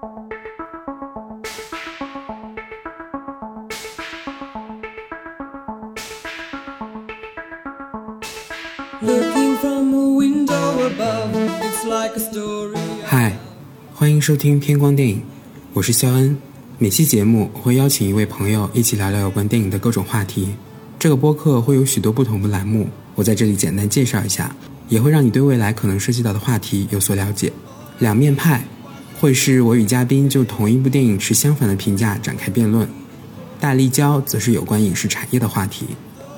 嗨，欢迎收听偏光电影，我是肖恩。每期节目会邀请一位朋友一起聊聊有关电影的各种话题。这个播客会有许多不同的栏目，我在这里简单介绍一下，也会让你对未来可能涉及到的话题有所了解。两面派会是我与嘉宾就同一部电影持相反的评价展开辩论。大立交则是有关影视产业的话题。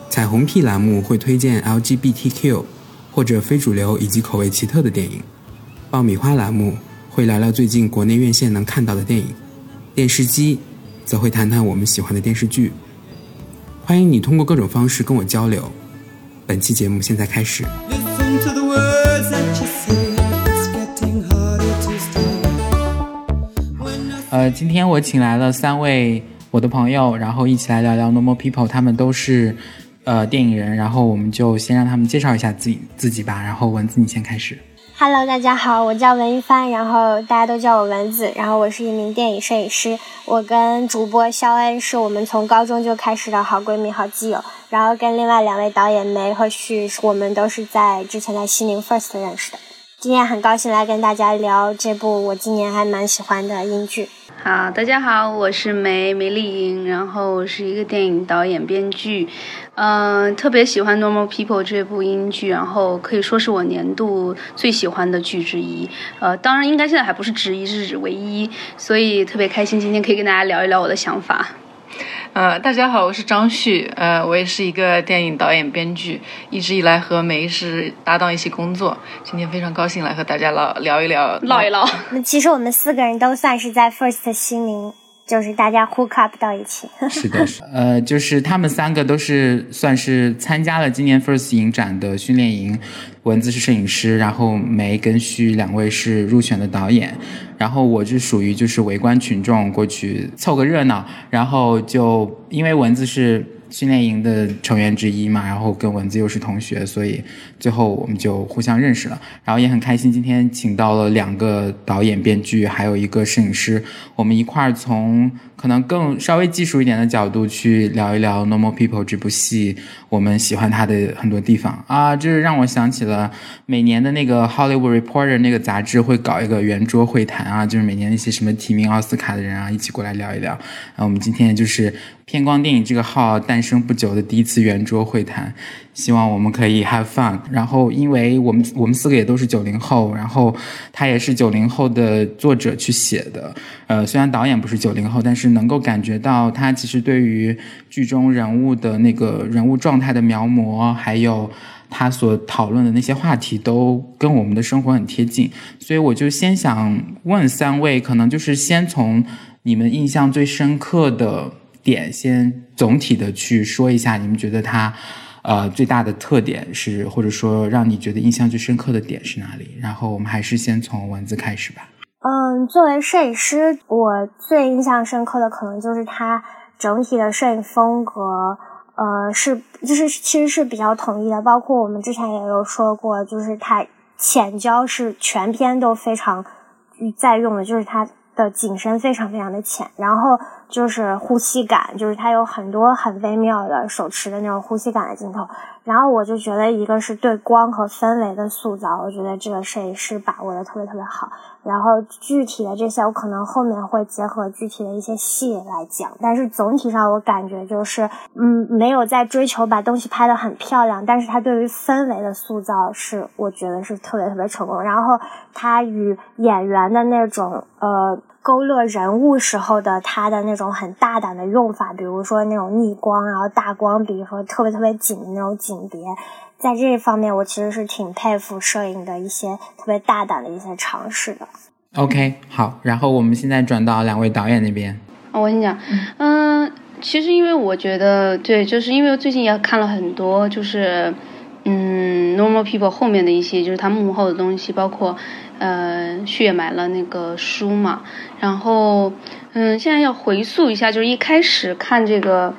彩虹屁栏目会推荐 LGBTQ 或者非主流以及口味奇特的电影。爆米花栏目会聊聊最近国内院线能看到的电影。电视机则会谈谈我们喜欢的电视剧。欢迎你通过各种方式跟我交流。本期节目现在开始。呃，今天我请来了三位我的朋友，然后一起来聊聊 Normal People。他们都是呃电影人，然后我们就先让他们介绍一下自己自己吧。然后蚊子，你先开始。Hello，大家好，我叫文一帆，然后大家都叫我蚊子，然后我是一名电影摄影师。我跟主播肖恩是我们从高中就开始的好闺蜜、好基友，然后跟另外两位导演梅和旭，我们都是在之前在西宁 First 认识的。今天很高兴来跟大家聊这部我今年还蛮喜欢的英剧。好，大家好，我是梅梅丽英，然后是一个电影导演、编剧，嗯，特别喜欢《Normal People》这部英剧，然后可以说是我年度最喜欢的剧之一，呃，当然应该现在还不是之一，是唯一，所以特别开心今天可以跟大家聊一聊我的想法。呃，大家好，我是张旭，呃，我也是一个电影导演、编剧，一直以来和梅是搭档一起工作，今天非常高兴来和大家唠聊一聊，唠一唠。那其实我们四个人都算是在 First 西宁。就是大家 hook up 到一起，是的，呃，就是他们三个都是算是参加了今年 First 影展的训练营，文字是摄影师，然后梅跟旭两位是入选的导演，然后我就属于就是围观群众过去凑个热闹，然后就因为文字是。训练营的成员之一嘛，然后跟文字又是同学，所以最后我们就互相认识了。然后也很开心，今天请到了两个导演、编剧，还有一个摄影师，我们一块儿从。可能更稍微技术一点的角度去聊一聊《Normal People》这部戏，我们喜欢它的很多地方啊，就是让我想起了每年的那个《Hollywood Reporter》那个杂志会搞一个圆桌会谈啊，就是每年那些什么提名奥斯卡的人啊，一起过来聊一聊。然后我们今天就是偏光电影这个号诞生不久的第一次圆桌会谈。希望我们可以 have fun。然后，因为我们我们四个也都是九零后，然后他也是九零后的作者去写的。呃，虽然导演不是九零后，但是能够感觉到他其实对于剧中人物的那个人物状态的描摹，还有他所讨论的那些话题，都跟我们的生活很贴近。所以我就先想问三位，可能就是先从你们印象最深刻的点，先总体的去说一下，你们觉得他。呃，最大的特点是，或者说让你觉得印象最深刻的点是哪里？然后我们还是先从文字开始吧。嗯，作为摄影师，我最印象深刻的可能就是他整体的摄影风格，呃，是就是其实是比较统一的。包括我们之前也有说过，就是它浅焦是全篇都非常在用的，就是它的景深非常非常的浅，然后。就是呼吸感，就是它有很多很微妙的手持的那种呼吸感的镜头。然后我就觉得，一个是对光和氛围的塑造，我觉得这个摄影师把握的特别特别好。然后具体的这些，我可能后面会结合具体的一些戏来讲。但是总体上，我感觉就是，嗯，没有在追求把东西拍得很漂亮，但是它对于氛围的塑造是，我觉得是特别特别成功。然后它与演员的那种，呃。勾勒人物时候的他的那种很大胆的用法，比如说那种逆光，然后大光，比如说特别特别紧的那种景别，在这一方面，我其实是挺佩服摄影的一些特别大胆的一些尝试的。OK，好，然后我们现在转到两位导演那边。我跟你讲，嗯，其实因为我觉得，对，就是因为最近也看了很多，就是嗯，Normal People 后面的一些，就是他幕后的东西，包括。呃，旭也买了那个书嘛，然后，嗯，现在要回溯一下，就是一开始看这个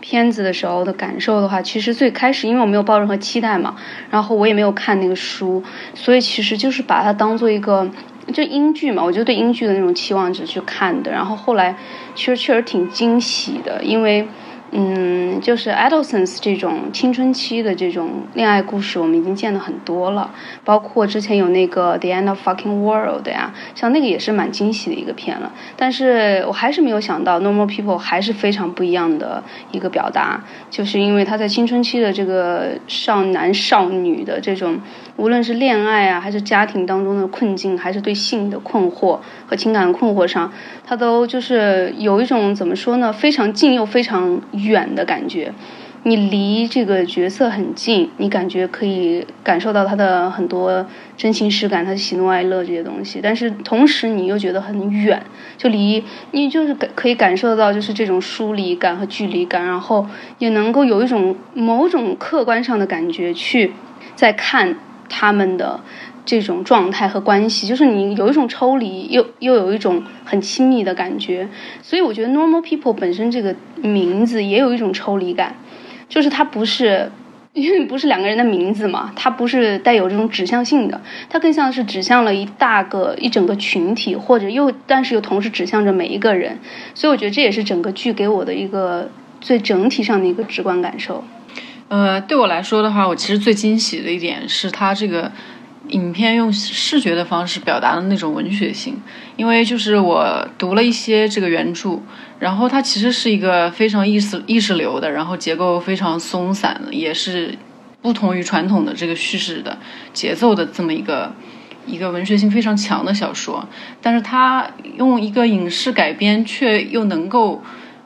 片子的时候的感受的话，其实最开始因为我没有抱任何期待嘛，然后我也没有看那个书，所以其实就是把它当做一个就英剧嘛，我就对英剧的那种期望值去看的。然后后来其实确实挺惊喜的，因为。嗯，就是 adolescence 这种青春期的这种恋爱故事，我们已经见的很多了。包括之前有那个 The End of Fucking World 呀，像那个也是蛮惊喜的一个片了。但是我还是没有想到 Normal People 还是非常不一样的一个表达，就是因为他在青春期的这个少男少女的这种。无论是恋爱啊，还是家庭当中的困境，还是对性的困惑和情感困惑上，他都就是有一种怎么说呢，非常近又非常远的感觉。你离这个角色很近，你感觉可以感受到他的很多真情实感，他的喜怒哀乐这些东西。但是同时你又觉得很远，就离你就是可以感受到就是这种疏离感和距离感，然后也能够有一种某种客观上的感觉去在看。他们的这种状态和关系，就是你有一种抽离，又又有一种很亲密的感觉。所以我觉得 “normal people” 本身这个名字也有一种抽离感，就是它不是因为不是两个人的名字嘛，它不是带有这种指向性的，它更像是指向了一大个一整个群体，或者又但是又同时指向着每一个人。所以我觉得这也是整个剧给我的一个最整体上的一个直观感受。呃，对我来说的话，我其实最惊喜的一点是它这个影片用视觉的方式表达的那种文学性。因为就是我读了一些这个原著，然后它其实是一个非常意识意识流的，然后结构非常松散，也是不同于传统的这个叙事的节奏的这么一个一个文学性非常强的小说。但是它用一个影视改编，却又能够。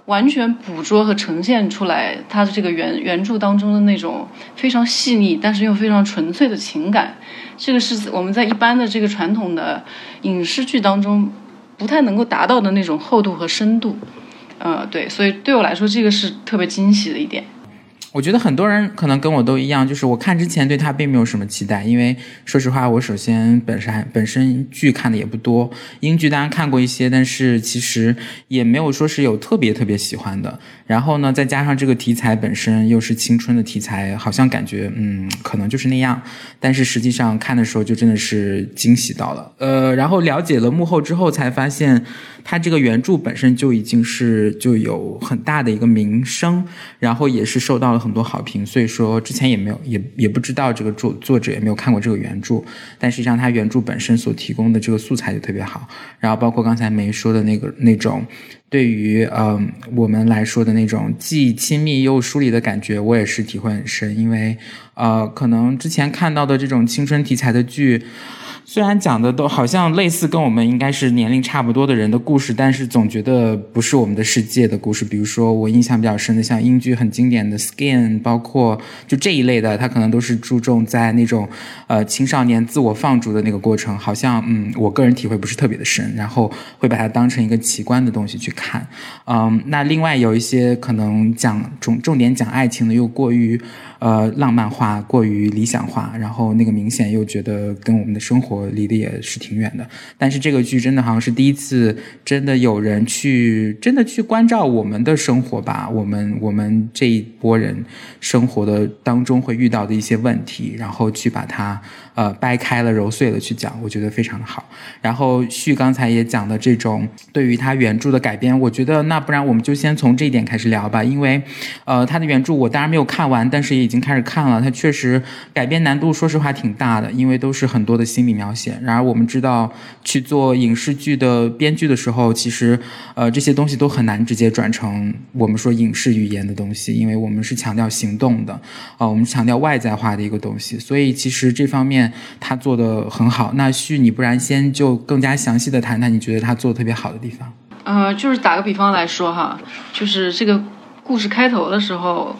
完全捕捉和呈现出来他的这个原原著当中的那种非常细腻，但是又非常纯粹的情感，这个是我们在一般的这个传统的影视剧当中不太能够达到的那种厚度和深度。呃，对，所以对我来说，这个是特别惊喜的一点。我觉得很多人可能跟我都一样，就是我看之前对他并没有什么期待，因为 说实话，我首先本身本身剧看的也不多，英剧当然看过一些，但是其实也没有说是有特别特别喜欢的。然后呢，再加上这个题材本身又是青春的题材，好像感觉嗯，可能就是那样。但是实际上看的时候就真的是惊喜到了。呃，然后了解了幕后之后，才发现他这个原著本身就已经是就有很大的一个名声，然后也是受到了。很多好评，所以说之前也没有也也不知道这个作作者也没有看过这个原著，但实际上他原著本身所提供的这个素材就特别好，然后包括刚才梅说的那个那种对于嗯我们来说的那种既亲密又疏离的感觉，我也是体会很深，因为呃可能之前看到的这种青春题材的剧。虽然讲的都好像类似，跟我们应该是年龄差不多的人的故事，但是总觉得不是我们的世界的故事。比如说，我印象比较深的，像英剧很经典的《Skin》，包括就这一类的，它可能都是注重在那种呃青少年自我放逐的那个过程。好像嗯，我个人体会不是特别的深，然后会把它当成一个奇观的东西去看。嗯，那另外有一些可能讲重重点讲爱情的，又过于。呃，浪漫化过于理想化，然后那个明显又觉得跟我们的生活离得也是挺远的。但是这个剧真的好像是第一次，真的有人去真的去关照我们的生活吧？我们我们这一波人生活的当中会遇到的一些问题，然后去把它。呃，掰开了揉碎了去讲，我觉得非常的好。然后旭刚才也讲的这种对于他原著的改编，我觉得那不然我们就先从这一点开始聊吧。因为，呃，他的原著我当然没有看完，但是也已经开始看了。它确实改编难度说实话挺大的，因为都是很多的心理描写。然而我们知道去做影视剧的编剧的时候，其实呃这些东西都很难直接转成我们说影视语言的东西，因为我们是强调行动的，啊，我们强调外在化的一个东西。所以其实这方面。他做的很好，那旭，你不然先就更加详细的谈谈你觉得他做的特别好的地方。呃，就是打个比方来说哈，就是这个故事开头的时候，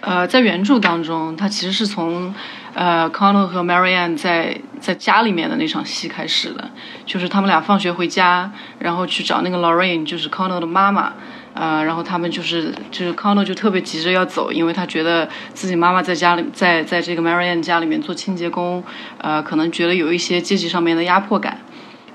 呃，在原著当中，他其实是从呃，Conor 和 Marianne 在在家里面的那场戏开始的，就是他们俩放学回家，然后去找那个 Lorraine，就是 Conor 的妈妈。呃，然后他们就是就是 Conor 就特别急着要走，因为他觉得自己妈妈在家里，在在这个 Marianne 家里面做清洁工，呃，可能觉得有一些阶级上面的压迫感，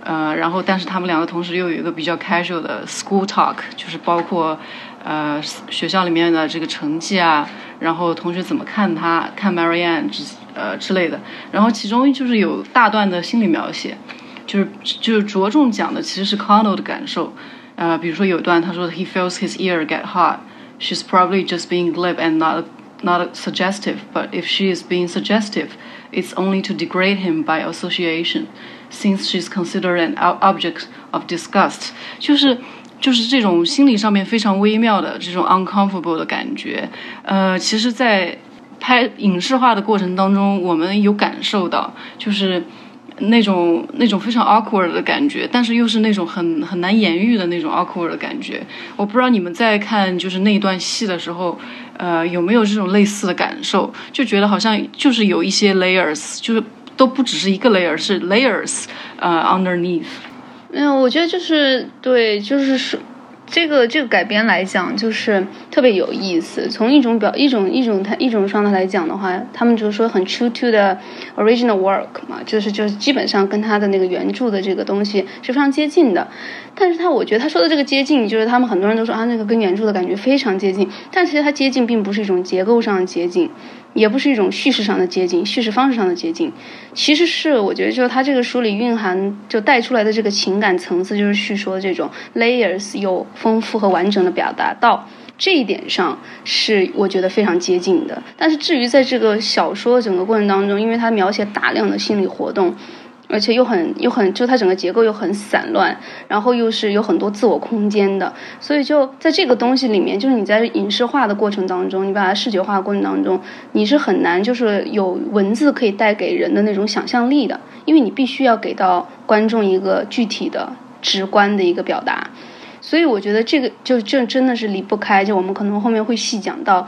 呃，然后但是他们两个同时又有一个比较 casual 的 school talk，就是包括呃学校里面的这个成绩啊，然后同学怎么看他看 Marianne 之呃之类的，然后其中就是有大段的心理描写。 就是就是着重讲的其实是 Connell 的感受。呃，比如说有段他说 He feels his ear get hot. She's probably just being glib and not not suggestive. But if she is being suggestive, it's only to degrade him by association, since she's considered an object of disgust. 就是 就是这种心理上面非常微妙的这种 uncomfortable 的感觉。呃，其实，在拍影视化的过程当中，我们有感受到，就是那种那种非常 awkward 的感觉，但是又是那种很很难言喻的那种 awkward 的感觉。我不知道你们在看就是那一段戏的时候，呃，有没有这种类似的感受？就觉得好像就是有一些 layers，就是都不只是一个 layer，是 layers，呃，underneath。没有，我觉得就是对，就是说。这个这个改编来讲，就是特别有意思。从一种表一种一种它一种上态来讲的话，他们就是说很 true to the original work 嘛，就是就是基本上跟他的那个原著的这个东西是非常接近的。但是他我觉得他说的这个接近，就是他们很多人都说啊，那个跟原著的感觉非常接近。但其实它接近并不是一种结构上的接近。也不是一种叙事上的接近，叙事方式上的接近，其实是我觉得就是他这个书里蕴含就带出来的这个情感层次，就是叙说这种 layers 有丰富和完整的表达到这一点上，是我觉得非常接近的。但是至于在这个小说整个过程当中，因为它描写大量的心理活动。而且又很又很，就它整个结构又很散乱，然后又是有很多自我空间的，所以就在这个东西里面，就是你在影视化的过程当中，你把它视觉化的过程当中，你是很难就是有文字可以带给人的那种想象力的，因为你必须要给到观众一个具体的、直观的一个表达，所以我觉得这个就这真的是离不开，就我们可能后面会细讲到，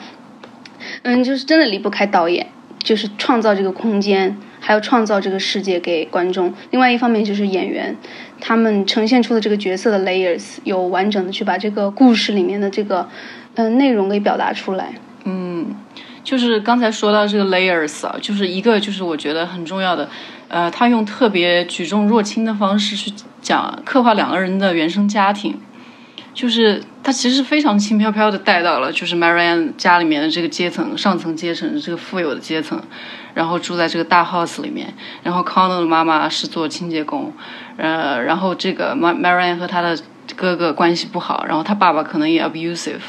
嗯，就是真的离不开导演，就是创造这个空间。还要创造这个世界给观众。另外一方面就是演员，他们呈现出的这个角色的 layers，有完整的去把这个故事里面的这个嗯内容给表达出来。嗯，就是刚才说到这个 layers 啊，就是一个就是我觉得很重要的，呃，他用特别举重若轻的方式去讲刻画两个人的原生家庭，就是他其实非常轻飘飘的带到了就是 Marianne 家里面的这个阶层，上层阶层，这个富有的阶层。然后住在这个大 house 里面，然后 Conor 的妈妈是做清洁工，呃，然后这个 Marian 和他的哥哥关系不好，然后他爸爸可能也 abusive，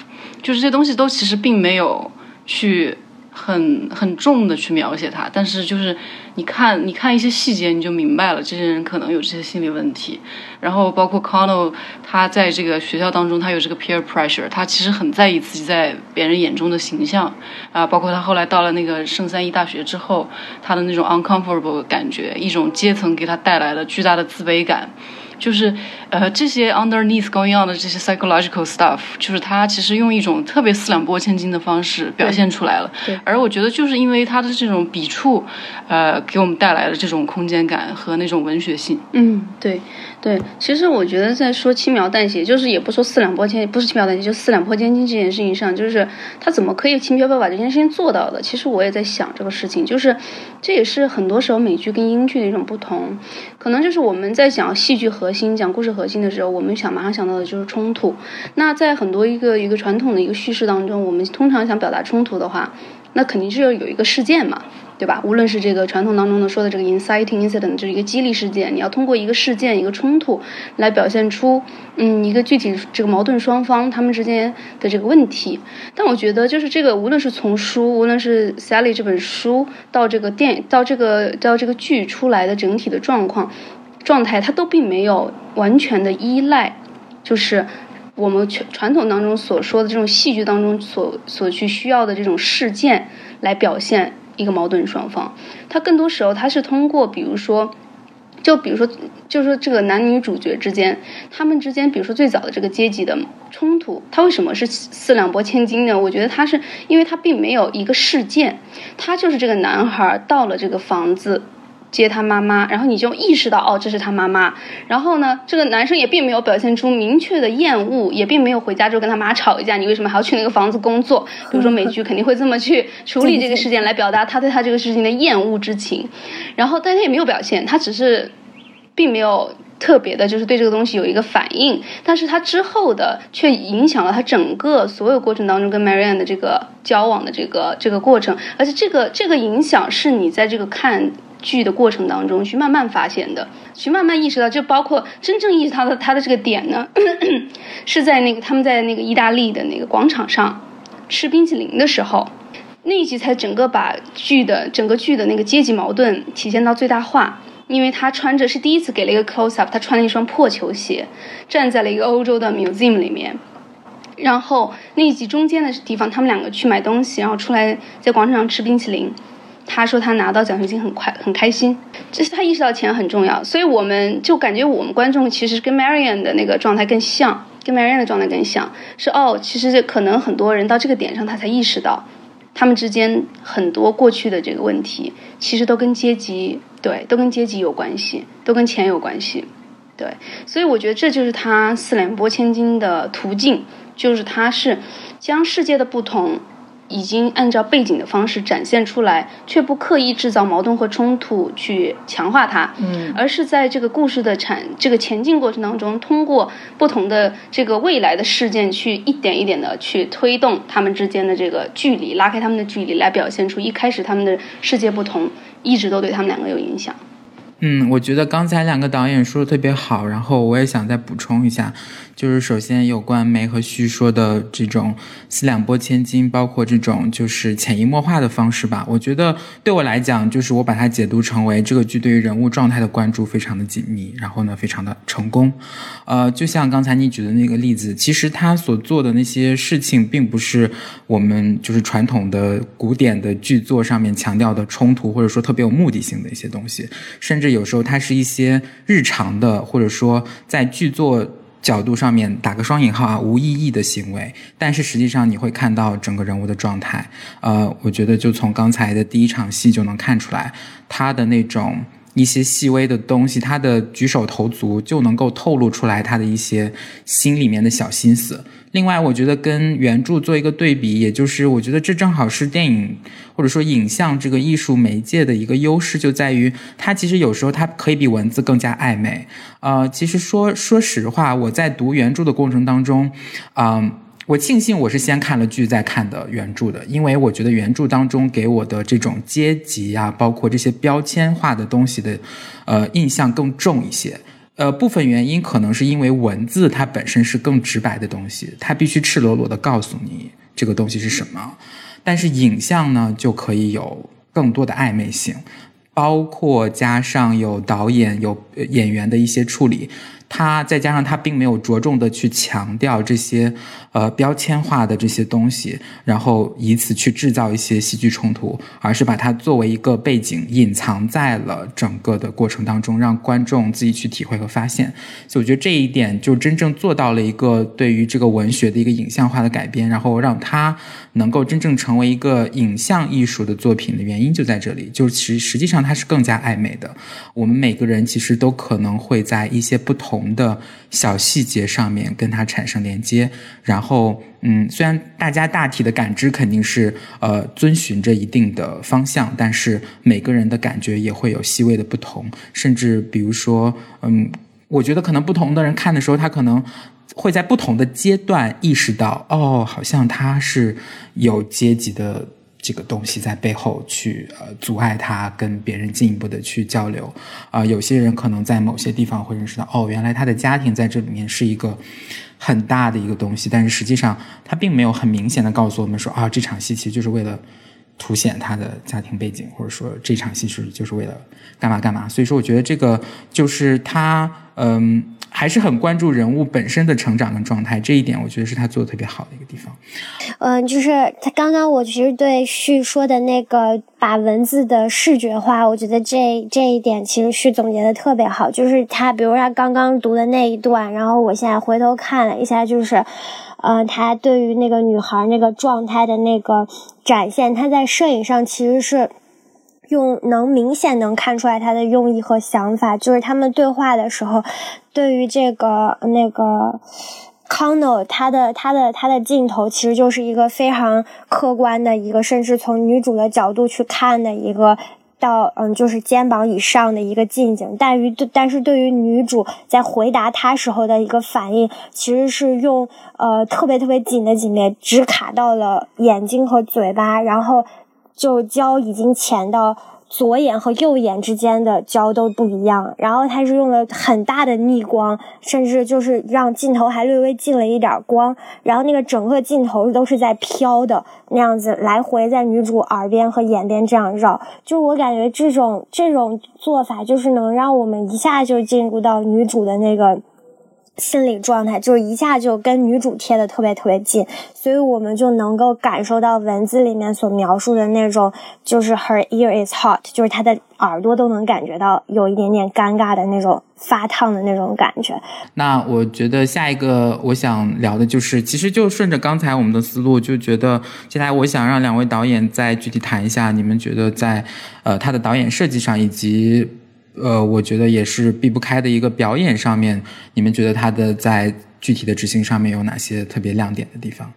就是这些东西都其实并没有去。很很重的去描写他，但是就是你看你看一些细节，你就明白了这些人可能有这些心理问题。然后包括 Connell，他在这个学校当中，他有这个 peer pressure，他其实很在意自己在别人眼中的形象啊。包括他后来到了那个圣三一大学之后，他的那种 uncomfortable 感觉，一种阶层给他带来的巨大的自卑感。就是呃这些 underneath going on 的这些 psychological stuff，就是他其实用一种特别四两拨千斤的方式表现出来了。对。而我觉得就是因为他的这种笔触，呃，给我们带来的这种空间感和那种文学性。嗯，对。对，其实我觉得在说轻描淡写，就是也不说四两拨千，不是轻描淡写，就四两拨千斤这件事情上，就是他怎么可以轻飘飘把这件事情做到的？其实我也在想这个事情，就是这也是很多时候美剧跟英剧的一种不同，可能就是我们在讲戏剧核心、讲故事核心的时候，我们想马上想到的就是冲突。那在很多一个一个传统的一个叙事当中，我们通常想表达冲突的话，那肯定是要有一个事件嘛。对吧？无论是这个传统当中的说的这个 inciting incident，就是一个激励事件，你要通过一个事件、一个冲突来表现出，嗯，一个具体这个矛盾双方他们之间的这个问题。但我觉得，就是这个，无论是从书，无论是 Sally 这本书到这个电影到这个到这个剧出来的整体的状况状态，它都并没有完全的依赖，就是我们传传统当中所说的这种戏剧当中所所去需要的这种事件来表现。一个矛盾双方，他更多时候他是通过，比如说，就比如说，就是这个男女主角之间，他们之间，比如说最早的这个阶级的冲突，他为什么是四两拨千斤呢？我觉得他是因为他并没有一个事件，他就是这个男孩到了这个房子。接他妈妈，然后你就意识到哦，这是他妈妈。然后呢，这个男生也并没有表现出明确的厌恶，也并没有回家之后跟他妈吵一架。你为什么还要去那个房子工作？比如说美剧肯定会这么去处理这个事件，来表达他对他这个事情的厌恶之情。然后，但他也没有表现，他只是并没有特别的，就是对这个东西有一个反应。但是他之后的却影响了他整个所有过程当中跟 marian 的这个交往的这个这个过程，而且这个这个影响是你在这个看。剧的过程当中去慢慢发现的，去慢慢意识到，就包括真正意识到的他的这个点呢，是在那个他们在那个意大利的那个广场上吃冰淇淋的时候，那一集才整个把剧的整个剧的那个阶级矛盾体现到最大化。因为他穿着是第一次给了一个 close up，他穿了一双破球鞋，站在了一个欧洲的 museum 里面。然后那一集中间的地方，他们两个去买东西，然后出来在广场上吃冰淇淋。他说他拿到奖学金很快很开心，这是他意识到钱很重要。所以我们就感觉我们观众其实跟 Marian 的那个状态更像，跟 Marian 的状态更像，是哦，其实可能很多人到这个点上他才意识到，他们之间很多过去的这个问题，其实都跟阶级对，都跟阶级有关系，都跟钱有关系，对。所以我觉得这就是他四两拨千斤的途径。就是他是将世界的不同已经按照背景的方式展现出来，却不刻意制造矛盾和冲突去强化它，嗯，而是在这个故事的产这个前进过程当中，通过不同的这个未来的事件去一点一点的去推动他们之间的这个距离，拉开他们的距离，来表现出一开始他们的世界不同，一直都对他们两个有影响。嗯，我觉得刚才两个导演说的特别好，然后我也想再补充一下，就是首先有关梅和旭说的这种四两拨千斤，包括这种就是潜移默化的方式吧。我觉得对我来讲，就是我把它解读成为这个剧对于人物状态的关注非常的紧密，然后呢非常的成功。呃，就像刚才你举的那个例子，其实他所做的那些事情，并不是我们就是传统的古典的剧作上面强调的冲突，或者说特别有目的性的一些东西，甚至。有时候它是一些日常的，或者说在剧作角度上面打个双引号啊，无意义的行为。但是实际上你会看到整个人物的状态。呃，我觉得就从刚才的第一场戏就能看出来，他的那种一些细微的东西，他的举手投足就能够透露出来他的一些心里面的小心思。另外，我觉得跟原著做一个对比，也就是我觉得这正好是电影或者说影像这个艺术媒介的一个优势，就在于它其实有时候它可以比文字更加暧昧。呃，其实说说实话，我在读原著的过程当中，嗯，我庆幸我是先看了剧再看的原著的，因为我觉得原著当中给我的这种阶级啊，包括这些标签化的东西的，呃，印象更重一些。呃，部分原因可能是因为文字它本身是更直白的东西，它必须赤裸裸的告诉你这个东西是什么。但是影像呢，就可以有更多的暧昧性，包括加上有导演、有演员的一些处理。他再加上他并没有着重的去强调这些，呃标签化的这些东西，然后以此去制造一些戏剧冲突，而是把它作为一个背景隐藏在了整个的过程当中，让观众自己去体会和发现。所以我觉得这一点就真正做到了一个对于这个文学的一个影像化的改编，然后让它能够真正成为一个影像艺术的作品的原因就在这里。就是实实际上它是更加暧昧的。我们每个人其实都可能会在一些不同。同的小细节上面跟它产生连接，然后嗯，虽然大家大体的感知肯定是呃遵循着一定的方向，但是每个人的感觉也会有细微的不同，甚至比如说嗯，我觉得可能不同的人看的时候，他可能会在不同的阶段意识到，哦，好像他是有阶级的。这个东西在背后去呃阻碍他跟别人进一步的去交流啊，有些人可能在某些地方会认识到，哦，原来他的家庭在这里面是一个很大的一个东西，但是实际上他并没有很明显的告诉我们说啊，这场戏其实就是为了凸显他的家庭背景，或者说这场戏是就是为了干嘛干嘛。所以说，我觉得这个就是他嗯。还是很关注人物本身的成长跟状态，这一点我觉得是他做的特别好的一个地方。嗯，就是他刚刚我其实对旭说的那个把文字的视觉化，我觉得这这一点其实旭总结的特别好。就是他，比如他刚刚读的那一段，然后我现在回头看了一下，就是，呃，他对于那个女孩那个状态的那个展现，他在摄影上其实是。用能明显能看出来他的用意和想法，就是他们对话的时候，对于这个那个 Connell，他的他的他的镜头其实就是一个非常客观的一个，甚至从女主的角度去看的一个，到嗯就是肩膀以上的一个近景。但于对但是对于女主在回答他时候的一个反应，其实是用呃特别特别紧的紧面，只卡到了眼睛和嘴巴，然后。就胶已经浅到左眼和右眼之间的焦都不一样，然后它是用了很大的逆光，甚至就是让镜头还略微进了一点光，然后那个整个镜头都是在飘的那样子，来回在女主耳边和眼边这样绕。就我感觉这种这种做法，就是能让我们一下就进入到女主的那个。心理状态就是一下就跟女主贴的特别特别近，所以我们就能够感受到文字里面所描述的那种，就是 her ear is hot，就是她的耳朵都能感觉到有一点点尴尬的那种发烫的那种感觉。那我觉得下一个我想聊的就是，其实就顺着刚才我们的思路，就觉得接下来我想让两位导演再具体谈一下，你们觉得在呃他的导演设计上以及。呃，我觉得也是避不开的一个表演上面，你们觉得他的在具体的执行上面有哪些特别亮点的地方？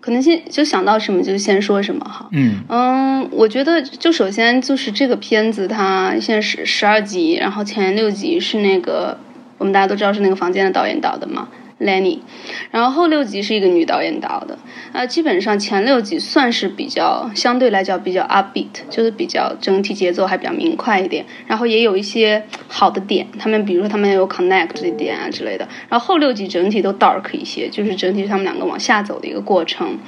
可能先就想到什么就先说什么哈。嗯嗯，我觉得就首先就是这个片子它现在是十二集，然后前六集是那个我们大家都知道是那个房间的导演导的嘛。Lenny，然后后六集是一个女导演导的，呃，基本上前六集算是比较相对来讲比较 upbeat，就是比较整体节奏还比较明快一点，然后也有一些好的点，他们比如说他们有 connect 的点啊之类的，然后后六集整体都 dark 一些，就是整体是他们两个往下走的一个过程。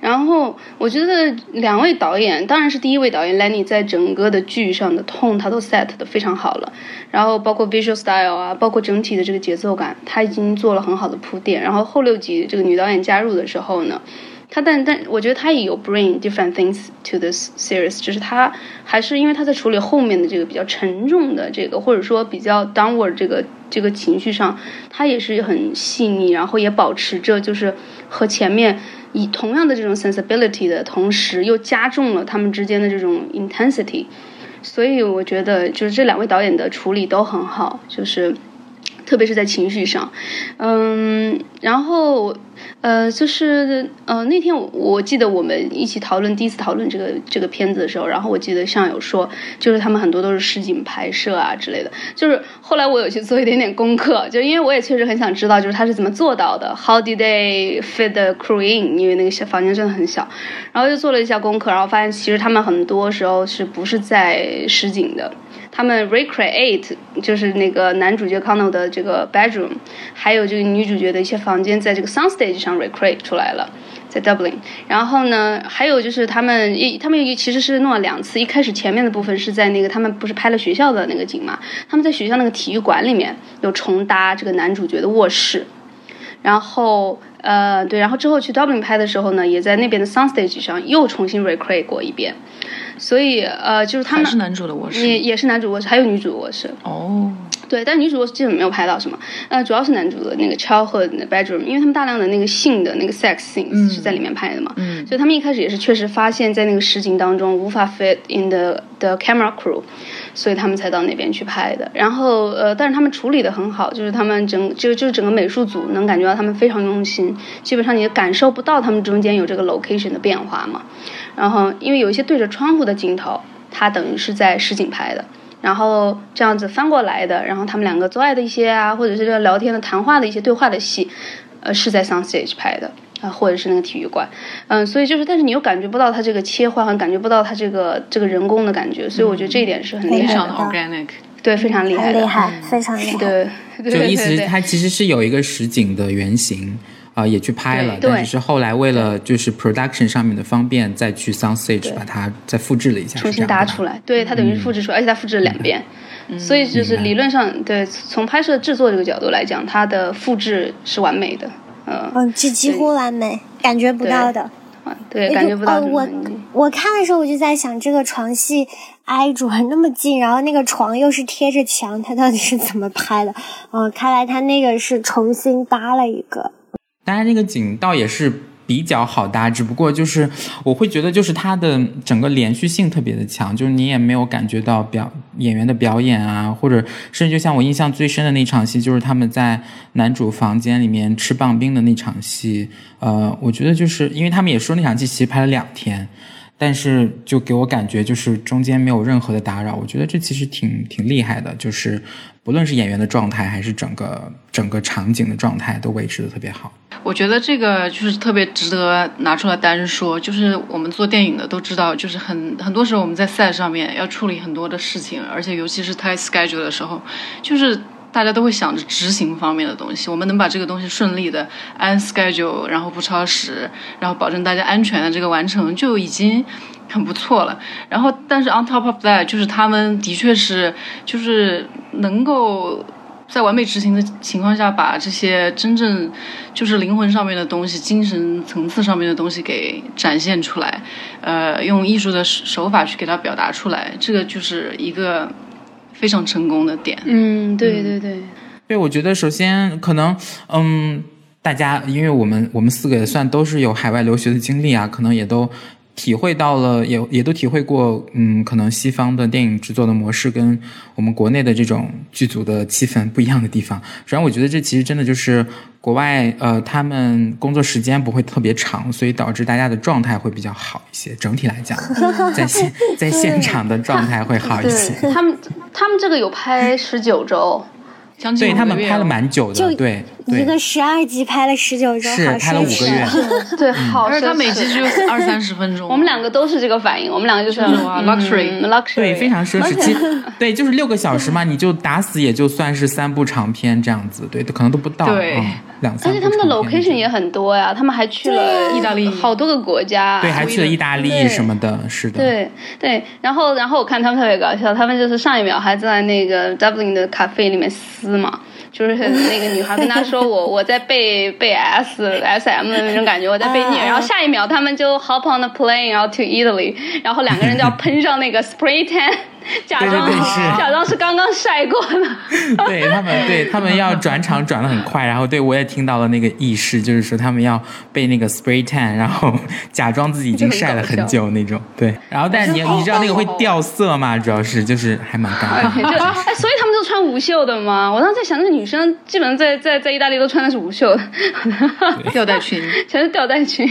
然后我觉得两位导演，当然是第一位导演 Lenny 在整个的剧上的痛他都 set 的非常好了，然后包括 visual style 啊，包括整体的这个节奏感，他已经做了很好的铺垫。然后后六集这个女导演加入的时候呢，他但但我觉得他也有 bring different things to this series，就是他还是因为他在处理后面的这个比较沉重的这个或者说比较 downward 这个这个情绪上，他也是很细腻，然后也保持着就是和前面。以同样的这种 sensibility 的同时，又加重了他们之间的这种 intensity，所以我觉得就是这两位导演的处理都很好，就是特别是在情绪上，嗯，然后。呃，就是呃，那天我记得我们一起讨论第一次讨论这个这个片子的时候，然后我记得像有说，就是他们很多都是实景拍摄啊之类的。就是后来我有去做一点点功课，就因为我也确实很想知道，就是他是怎么做到的，How did they fit the crew in？因为那个小房间真的很小，然后就做了一下功课，然后发现其实他们很多时候是不是在实景的。他们 recreate 就是那个男主角 Cono 的这个 bedroom，还有这个女主角的一些房间，在这个 sound stage 上 recreate 出来了，在 Dublin。然后呢，还有就是他们一他们其实是弄了两次，一开始前面的部分是在那个他们不是拍了学校的那个景嘛，他们在学校那个体育馆里面有重搭这个男主角的卧室，然后呃对，然后之后去 Dublin 拍的时候呢，也在那边的 sound stage 上又重新 recreate 过一遍。所以，呃，就是他们是男主的卧室，也也是男主卧室，还有女主卧室。哦，对，但女主卧室基本没有拍到什么，呃，主要是男主的那个 childhood bedroom，因为他们大量的那个性的那个 sex scenes 是在里面拍的嘛，嗯，所以他们一开始也是确实发现，在那个实景当中无法 fit in the the camera crew，所以他们才到那边去拍的。然后，呃，但是他们处理的很好，就是他们整就就是整个美术组能感觉到他们非常用心，基本上你感受不到他们中间有这个 location 的变化嘛。然后，因为有一些对着窗户的镜头，它等于是在实景拍的，然后这样子翻过来的，然后他们两个做爱的一些啊，或者是这聊天的谈话的一些对话的戏，呃，是在 sound stage 拍的啊，或者是那个体育馆，嗯，所以就是，但是你又感觉不到它这个切换，感觉不到它这个这个人工的感觉，所以我觉得这一点是很厉害的，organic，对，非常厉害，厉害，非常厉害，对，就意思它其实是有一个实景的原型。啊，也去拍了，但只是后来为了就是 production 上面的方便，再去 sound stage 把它再复制了一下，重新搭出来。对，它等于是复制出来，而且它复制了两遍，所以就是理论上，对，从拍摄制作这个角度来讲，它的复制是完美的。嗯，这，几几乎完美，感觉不到的。对，感觉不到。我我看的时候我就在想，这个床戏挨着那么近，然后那个床又是贴着墙，它到底是怎么拍的？嗯，看来他那个是重新搭了一个。当然，那个景倒也是比较好搭，只不过就是我会觉得，就是它的整个连续性特别的强，就是你也没有感觉到表演员的表演啊，或者甚至就像我印象最深的那场戏，就是他们在男主房间里面吃棒冰的那场戏。呃，我觉得就是因为他们也说那场戏其实拍了两天，但是就给我感觉就是中间没有任何的打扰，我觉得这其实挺挺厉害的，就是不论是演员的状态还是整个整个场景的状态都维持的特别好。我觉得这个就是特别值得拿出来单说，就是我们做电影的都知道，就是很很多时候我们在赛上面要处理很多的事情，而且尤其是排 schedule 的时候，就是大家都会想着执行方面的东西。我们能把这个东西顺利的按 schedule，然后不超时，然后保证大家安全的这个完成，就已经很不错了。然后，但是 on top of that，就是他们的确是就是能够。在完美执行的情况下，把这些真正就是灵魂上面的东西、精神层次上面的东西给展现出来，呃，用艺术的手法去给它表达出来，这个就是一个非常成功的点。嗯，对对对，对，我觉得首先可能，嗯，大家因为我们我们四个也算都是有海外留学的经历啊，可能也都。体会到了，也也都体会过，嗯，可能西方的电影制作的模式跟我们国内的这种剧组的气氛不一样的地方。主要我觉得这其实真的就是国外，呃，他们工作时间不会特别长，所以导致大家的状态会比较好一些。整体来讲，在现 在现场的状态会好一些。他们他们这个有拍十九周。对他们拍了蛮久的，对，一个十二集拍了十九周，是拍了五个月 对，好，而且他每集只有 二三十分钟。我们两个都是这个反应，我们两个就是 luxury，luxury，对，非常奢侈。其实，对，就是六个小时嘛，你就打死也就算是三部长片这样子，对，可能都不到，对，两三。而且他们的 location 也很多呀，他们还去了意大利好多个国家，对，还去了意大利什么的，是的，对对。然后，然后我看他们特别搞笑，他们就是上一秒还在那个 Dublin 的咖啡里面撕嘛。就是那个女孩跟他说我 我在背背 S S M 的那种感觉，我在背虐，然后下一秒他们就 hop on the plane 然后 to Italy，然后两个人就要喷上那个 spray tan。假装假装是刚刚晒过的，对他们，对他们要转场转的很快，然后对我也听到了那个意识，就是说他们要被那个 spray tan，然后假装自己已经晒了很久那种，对，然后但是你你知道那个会掉色嘛？主要是就是还蛮尴尬，就哎，所以他穿无袖的吗？我当时在想，那女生基本上在在在意大利都穿的是无袖的吊带裙，全是吊带裙。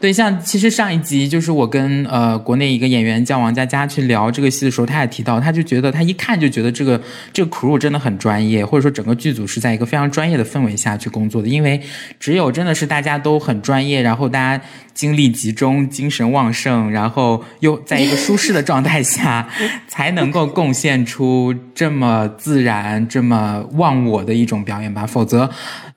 对，像其实上一集就是我跟呃国内一个演员叫王佳佳去聊这个戏的时候，他也提到，他就觉得他一看就觉得这个这个 crew 真的很专业，或者说整个剧组是在一个非常专业的氛围下去工作的，因为只有真的是大家都很专业，然后大家精力集中、精神旺盛，然后又在一个舒适的状态下，才能够贡献出这么自然、这么忘我的一种表演吧，否则。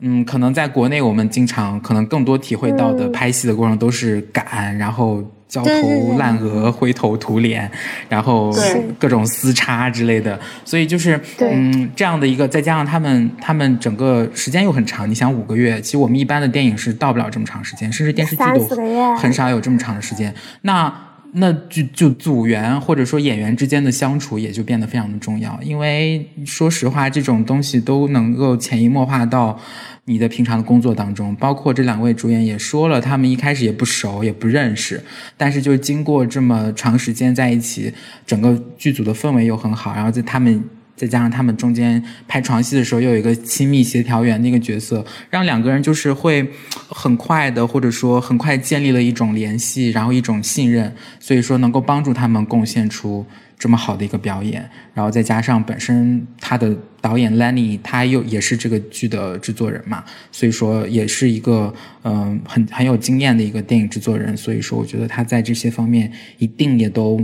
嗯，可能在国内，我们经常可能更多体会到的拍戏的过程都是赶，然后焦头烂额、灰头土脸，然后各种撕叉之类的。所以就是嗯，这样的一个，再加上他们他们整个时间又很长，你想五个月，其实我们一般的电影是到不了这么长时间，甚至电视剧都很少有这么长的时间。那那就就组员或者说演员之间的相处也就变得非常的重要，因为说实话，这种东西都能够潜移默化到。你的平常的工作当中，包括这两位主演也说了，他们一开始也不熟，也不认识，但是就经过这么长时间在一起，整个剧组的氛围又很好，然后在他们再加上他们中间拍床戏的时候，又有一个亲密协调员那个角色，让两个人就是会很快的，或者说很快建立了一种联系，然后一种信任，所以说能够帮助他们贡献出。这么好的一个表演，然后再加上本身他的导演 Lenny，他又也是这个剧的制作人嘛，所以说也是一个嗯很很有经验的一个电影制作人，所以说我觉得他在这些方面一定也都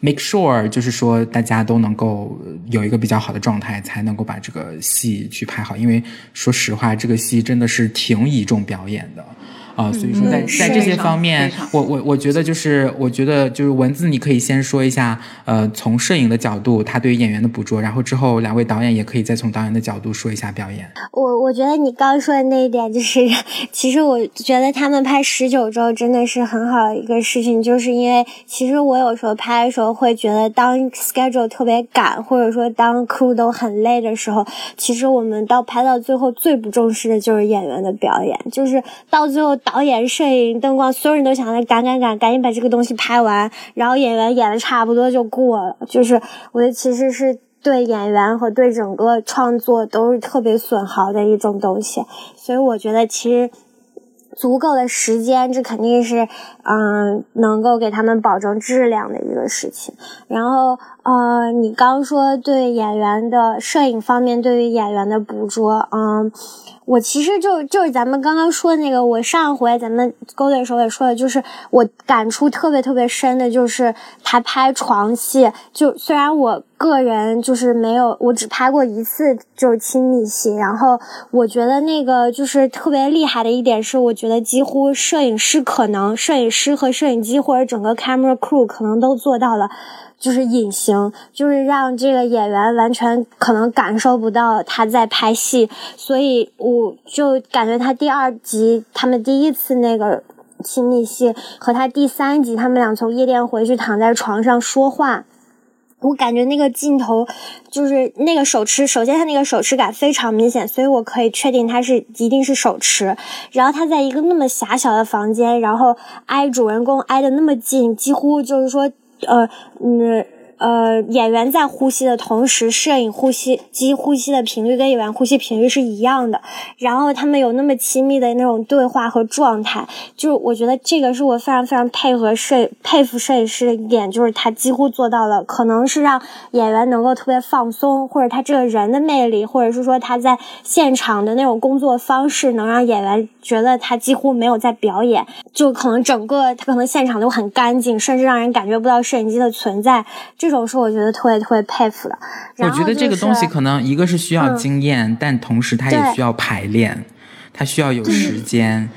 make sure，就是说大家都能够有一个比较好的状态，才能够把这个戏去拍好。因为说实话，这个戏真的是挺倚重表演的。啊，所以说在在这些方面，我我我觉得就是，我觉得就是文字，你可以先说一下，呃，从摄影的角度，他对于演员的捕捉，然后之后两位导演也可以再从导演的角度说一下表演。我我觉得你刚说的那一点，就是其实我觉得他们拍十九周真的是很好的一个事情，就是因为其实我有时候拍的时候会觉得，当 schedule 特别赶，或者说当 crew 都很累的时候，其实我们到拍到最后最不重视的就是演员的表演，就是到最后。导演、摄影、灯光，所有人都想着赶赶赶，赶紧把这个东西拍完，然后演员演的差不多就过了。就是我觉得其实是对演员和对整个创作都是特别损耗的一种东西。所以我觉得其实足够的时间，这肯定是嗯能够给他们保证质量的一个事情。然后呃，你刚说对演员的摄影方面，对于演员的捕捉，嗯，我其实就就是咱们刚刚说那个，我上回咱们勾兑时候也说的，就是我感触特别特别深的，就是他拍床戏，就虽然我个人就是没有，我只拍过一次就是亲密戏，然后我觉得那个就是特别厉害的一点是，我觉得几乎摄影师可能，摄影师和摄影机或者整个 camera crew 可能都做到了。就是隐形，就是让这个演员完全可能感受不到他在拍戏，所以我就感觉他第二集他们第一次那个亲密戏和他第三集他们俩从夜店回去躺在床上说话，我感觉那个镜头就是那个手持，首先他那个手持感非常明显，所以我可以确定他是一定是手持。然后他在一个那么狭小的房间，然后挨主人公挨得那么近，几乎就是说。呃，嗯。呃，演员在呼吸的同时，摄影呼吸机呼吸的频率跟演员呼吸频率是一样的。然后他们有那么亲密的那种对话和状态，就是我觉得这个是我非常非常配合摄佩服摄影师的一点，就是他几乎做到了，可能是让演员能够特别放松，或者他这个人的魅力，或者是说他在现场的那种工作方式，能让演员觉得他几乎没有在表演，就可能整个他可能现场都很干净，甚至让人感觉不到摄影机的存在。这这种是我觉得特别特别佩服的。我觉得这个东西可能一个是需要经验，但同时它也需要排练，它需要有时间。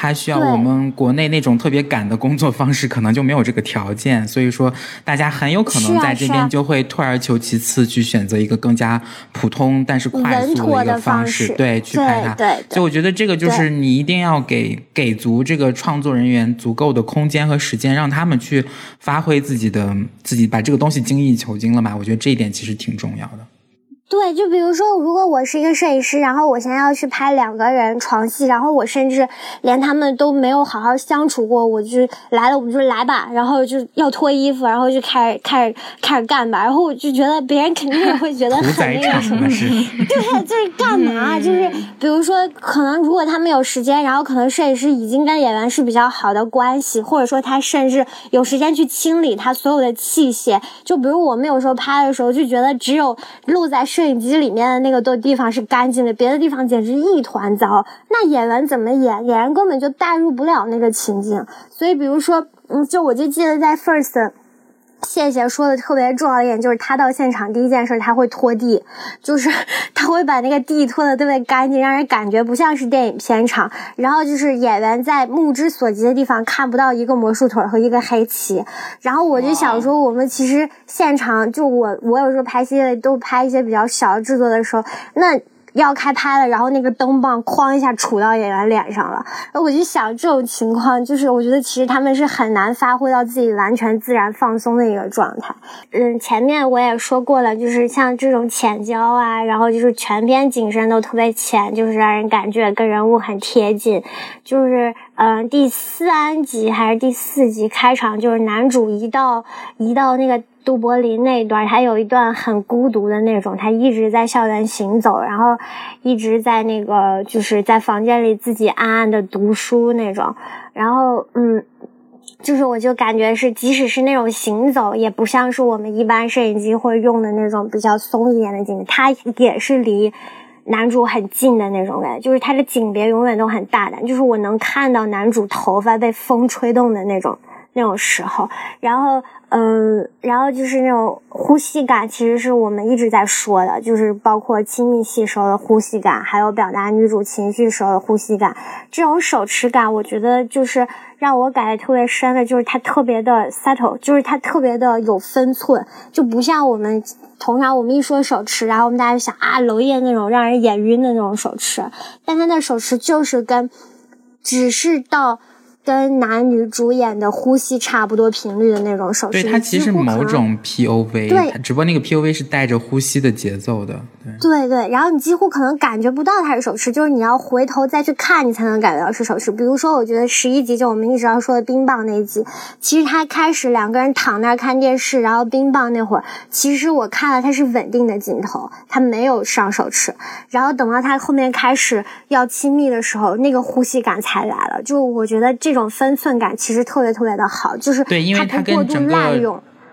它需要我们国内那种特别赶的工作方式，可能就没有这个条件，所以说大家很有可能在这边就会退而求其次，去选择一个更加普通但是快速的一个方式，对，去拍它。所以我觉得这个就是你一定要给给足这个创作人员足够的空间和时间，让他们去发挥自己的自己，把这个东西精益求精了嘛。我觉得这一点其实挺重要的。对，就比如说，如果我是一个摄影师，然后我现在要去拍两个人床戏，然后我甚至连他们都没有好好相处过，我就来了，我们就来吧，然后就要脱衣服，然后就开始开始开始干吧，然后我就觉得别人肯定也会觉得很那个什么，对，就是干嘛？就是比如说，可能如果他们有时间，然后可能摄影师已经跟演员是比较好的关系，或者说他甚至有时间去清理他所有的器械，就比如我们有时候拍的时候就觉得只有露在。摄影机里面的那个都地方是干净的，别的地方简直一团糟。那演员怎么演？演员根本就代入不了那个情境。所以，比如说，嗯，就我就记得在 First。谢谢说的特别重要一点就是他到现场第一件事他会拖地，就是 他会把那个地拖的特别干净，让人感觉不像是电影片场。然后就是演员在目之所及的地方看不到一个魔术腿和一个黑旗。然后我就想说，我们其实现场就我我有时候拍戏都拍一些比较小的制作的时候，那。要开拍了，然后那个灯棒哐一下杵到演员脸上了，然后我就想这种情况，就是我觉得其实他们是很难发挥到自己完全自然放松的一个状态。嗯，前面我也说过了，就是像这种浅焦啊，然后就是全篇景深都特别浅，就是让人感觉跟人物很贴近。就是嗯，第三集还是第四集开场，就是男主一到一到那个。杜柏林那一段，他有一段很孤独的那种，他一直在校园行走，然后一直在那个就是在房间里自己暗暗的读书那种，然后嗯，就是我就感觉是，即使是那种行走，也不像是我们一般摄影机会用的那种比较松一点的镜头，他也是离男主很近的那种感觉，就是他的景别永远都很大胆，就是我能看到男主头发被风吹动的那种那种时候，然后。嗯，然后就是那种呼吸感，其实是我们一直在说的，就是包括亲密戏时候的呼吸感，还有表达女主情绪时候的呼吸感。这种手持感，我觉得就是让我感觉特别深的，就是它特别的 subtle，就是它特别的有分寸，就不像我们通常我们一说手持，然后我们大家就想啊，娄烨那种让人眼晕的那种手持，但他那手持就是跟只是到。跟男女主演的呼吸差不多频率的那种手势，对它其实某种 P O V，对，只不过那个 P O V 是带着呼吸的节奏的，对对，然后你几乎可能感觉不到它是手持，就是你要回头再去看，你才能感觉到是手持。比如说，我觉得十一集就我们一直要说的冰棒那一集，其实他开始两个人躺那儿看电视，然后冰棒那会儿，其实我看了他是稳定的镜头，他没有上手持，然后等到他后面开始要亲密的时候，那个呼吸感才来了。就我觉得这种。这种分寸感其实特别特别的好，就是对，因为它跟整个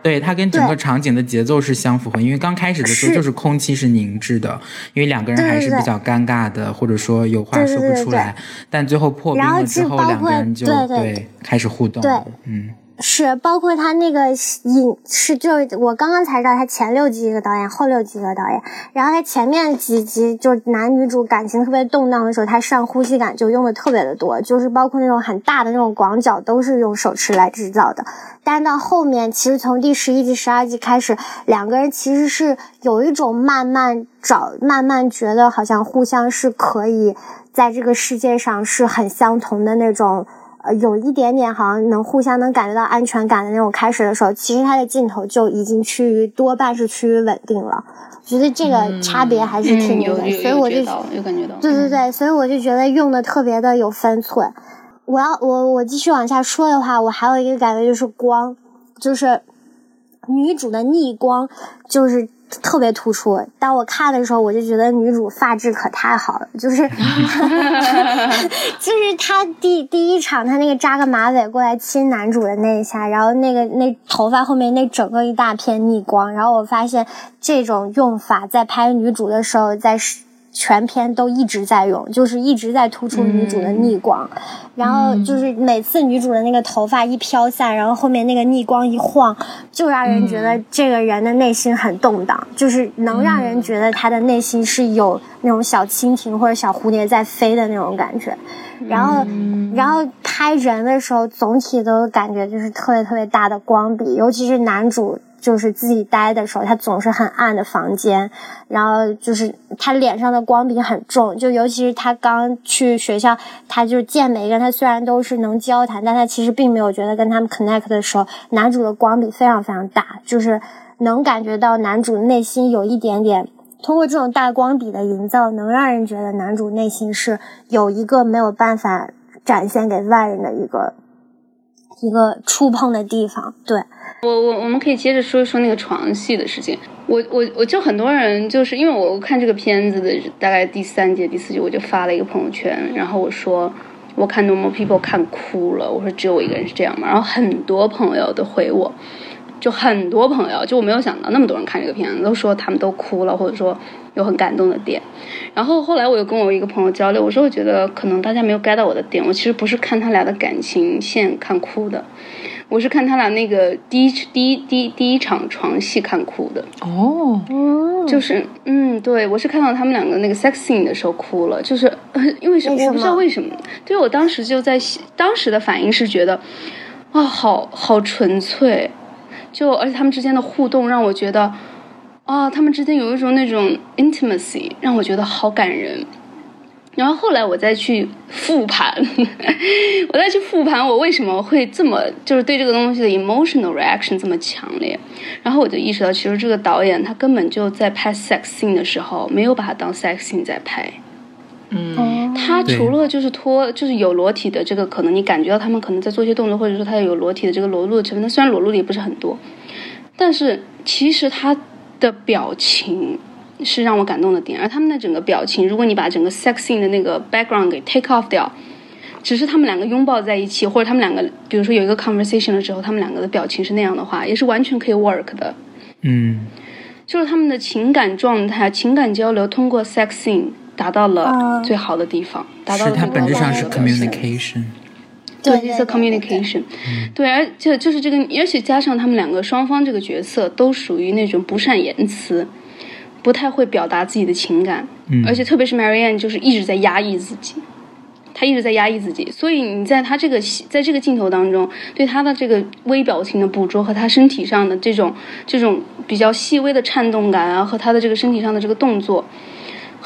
对，它跟整个场景的节奏是相符合，因为刚开始的时候就是空气是凝滞的，因为两个人还是比较尴尬的，或者说有话说不出来，但最后破冰了之后，两个人就对对开始互动对，嗯。是，包括他那个影是，就是我刚刚才知道，他前六集一个导演，后六集一个导演。然后他前面几集就是男女主感情特别动荡的时候，他上呼吸感就用的特别的多，就是包括那种很大的那种广角都是用手持来制造的。但到后面，其实从第十一集、十二集开始，两个人其实是有一种慢慢找、慢慢觉得好像互相是可以在这个世界上是很相同的那种。呃，有一点点好像能互相能感觉到安全感的那种开始的时候，其实它的镜头就已经趋于多半是趋于稳定了。我觉得这个差别还是挺嗯，明显，所以我就有感觉到。嗯对对对，所以我就觉得用的特别的有分寸。我要我我继续往下说的话，我还有一个感觉就是光，就是女主的逆光，就是特别突出。当我看的时候，我就觉得女主发质可太好了，就是 就是她第第一场她那个扎个马尾过来亲男主的那一下，然后那个那头发后面那整个一大片逆光，然后我发现这种用法在拍女主的时候，在全篇都一直在用，就是一直在突出女主的逆光，然后就是每次女主的那个头发一飘散，然后后面那个逆光一晃，就让人觉得这个人的内心很动荡，就是能让人觉得他的内心是有那种小蜻蜓或者小蝴蝶在飞的那种感觉。然后，然后拍人的时候，总体都感觉就是特别特别大的光比，尤其是男主就是自己待的时候，他总是很暗的房间，然后就是他脸上的光比很重，就尤其是他刚去学校，他就是见每一个人，他虽然都是能交谈，但他其实并没有觉得跟他们 connect 的时候，男主的光比非常非常大，就是能感觉到男主内心有一点点。通过这种大光比的营造，能让人觉得男主内心是有一个没有办法展现给外人的一个一个触碰的地方。对，我我我们可以接着说一说那个床戏的事情。我我我就很多人就是因为我看这个片子的大概第三节第四集，我就发了一个朋友圈，然后我说我看 Normal People 看哭了，我说只有我一个人是这样嘛，然后很多朋友都回我。就很多朋友，就我没有想到那么多人看这个片子，都说他们都哭了，或者说有很感动的点。然后后来我又跟我一个朋友交流，我说我觉得可能大家没有 get 到我的点，我其实不是看他俩的感情线看哭的，我是看他俩那个第一第一第一第一场床戏看哭的。哦，嗯，就是嗯，对我是看到他们两个那个 sex scene 的时候哭了，就是呃因为什么我不知道为什么，对我当时就在当时的反应是觉得，哇，好好纯粹，就而且他们之间的互动让我觉得，啊，他们之间有一种那种 intimacy，让我觉得好感人。然后后来我再去复盘，我再去复盘我为什么会这么就是对这个东西的 emotional reaction 这么强烈，然后我就意识到，其实这个导演他根本就在拍 sex scene 的时候没有把它当 sex scene 在拍，嗯，他除了就是脱就是有裸体的这个可能你感觉到他们可能在做一些动作，或者说他有裸体的这个裸露的成分，他虽然裸露的也不是很多，但是其实他的表情。是让我感动的点，而他们的整个表情，如果你把整个 sex scene 的那个 background 给 take off 掉，只是他们两个拥抱在一起，或者他们两个，比如说有一个 conversation 的时候，他们两个的表情是那样的话，也是完全可以 work 的。嗯，就是他们的情感状态、情感交流，通过 sex scene 达到了嗯最好的地方，达到了最高本质上是 communication。对对，是 communication，对，而且就是这个，而且加上他们两个双方这个角色都属于那种不善言辞，不太会表达自己的情感，嗯而且特别是 Marianne 就是一直在压抑自己，她一直在压抑自己，所以你在她这个戏在这个镜头当中，对她的这个微表情的捕捉和她身体上的这种这种比较细微的颤动感啊，和她的这个身体上的这个动作。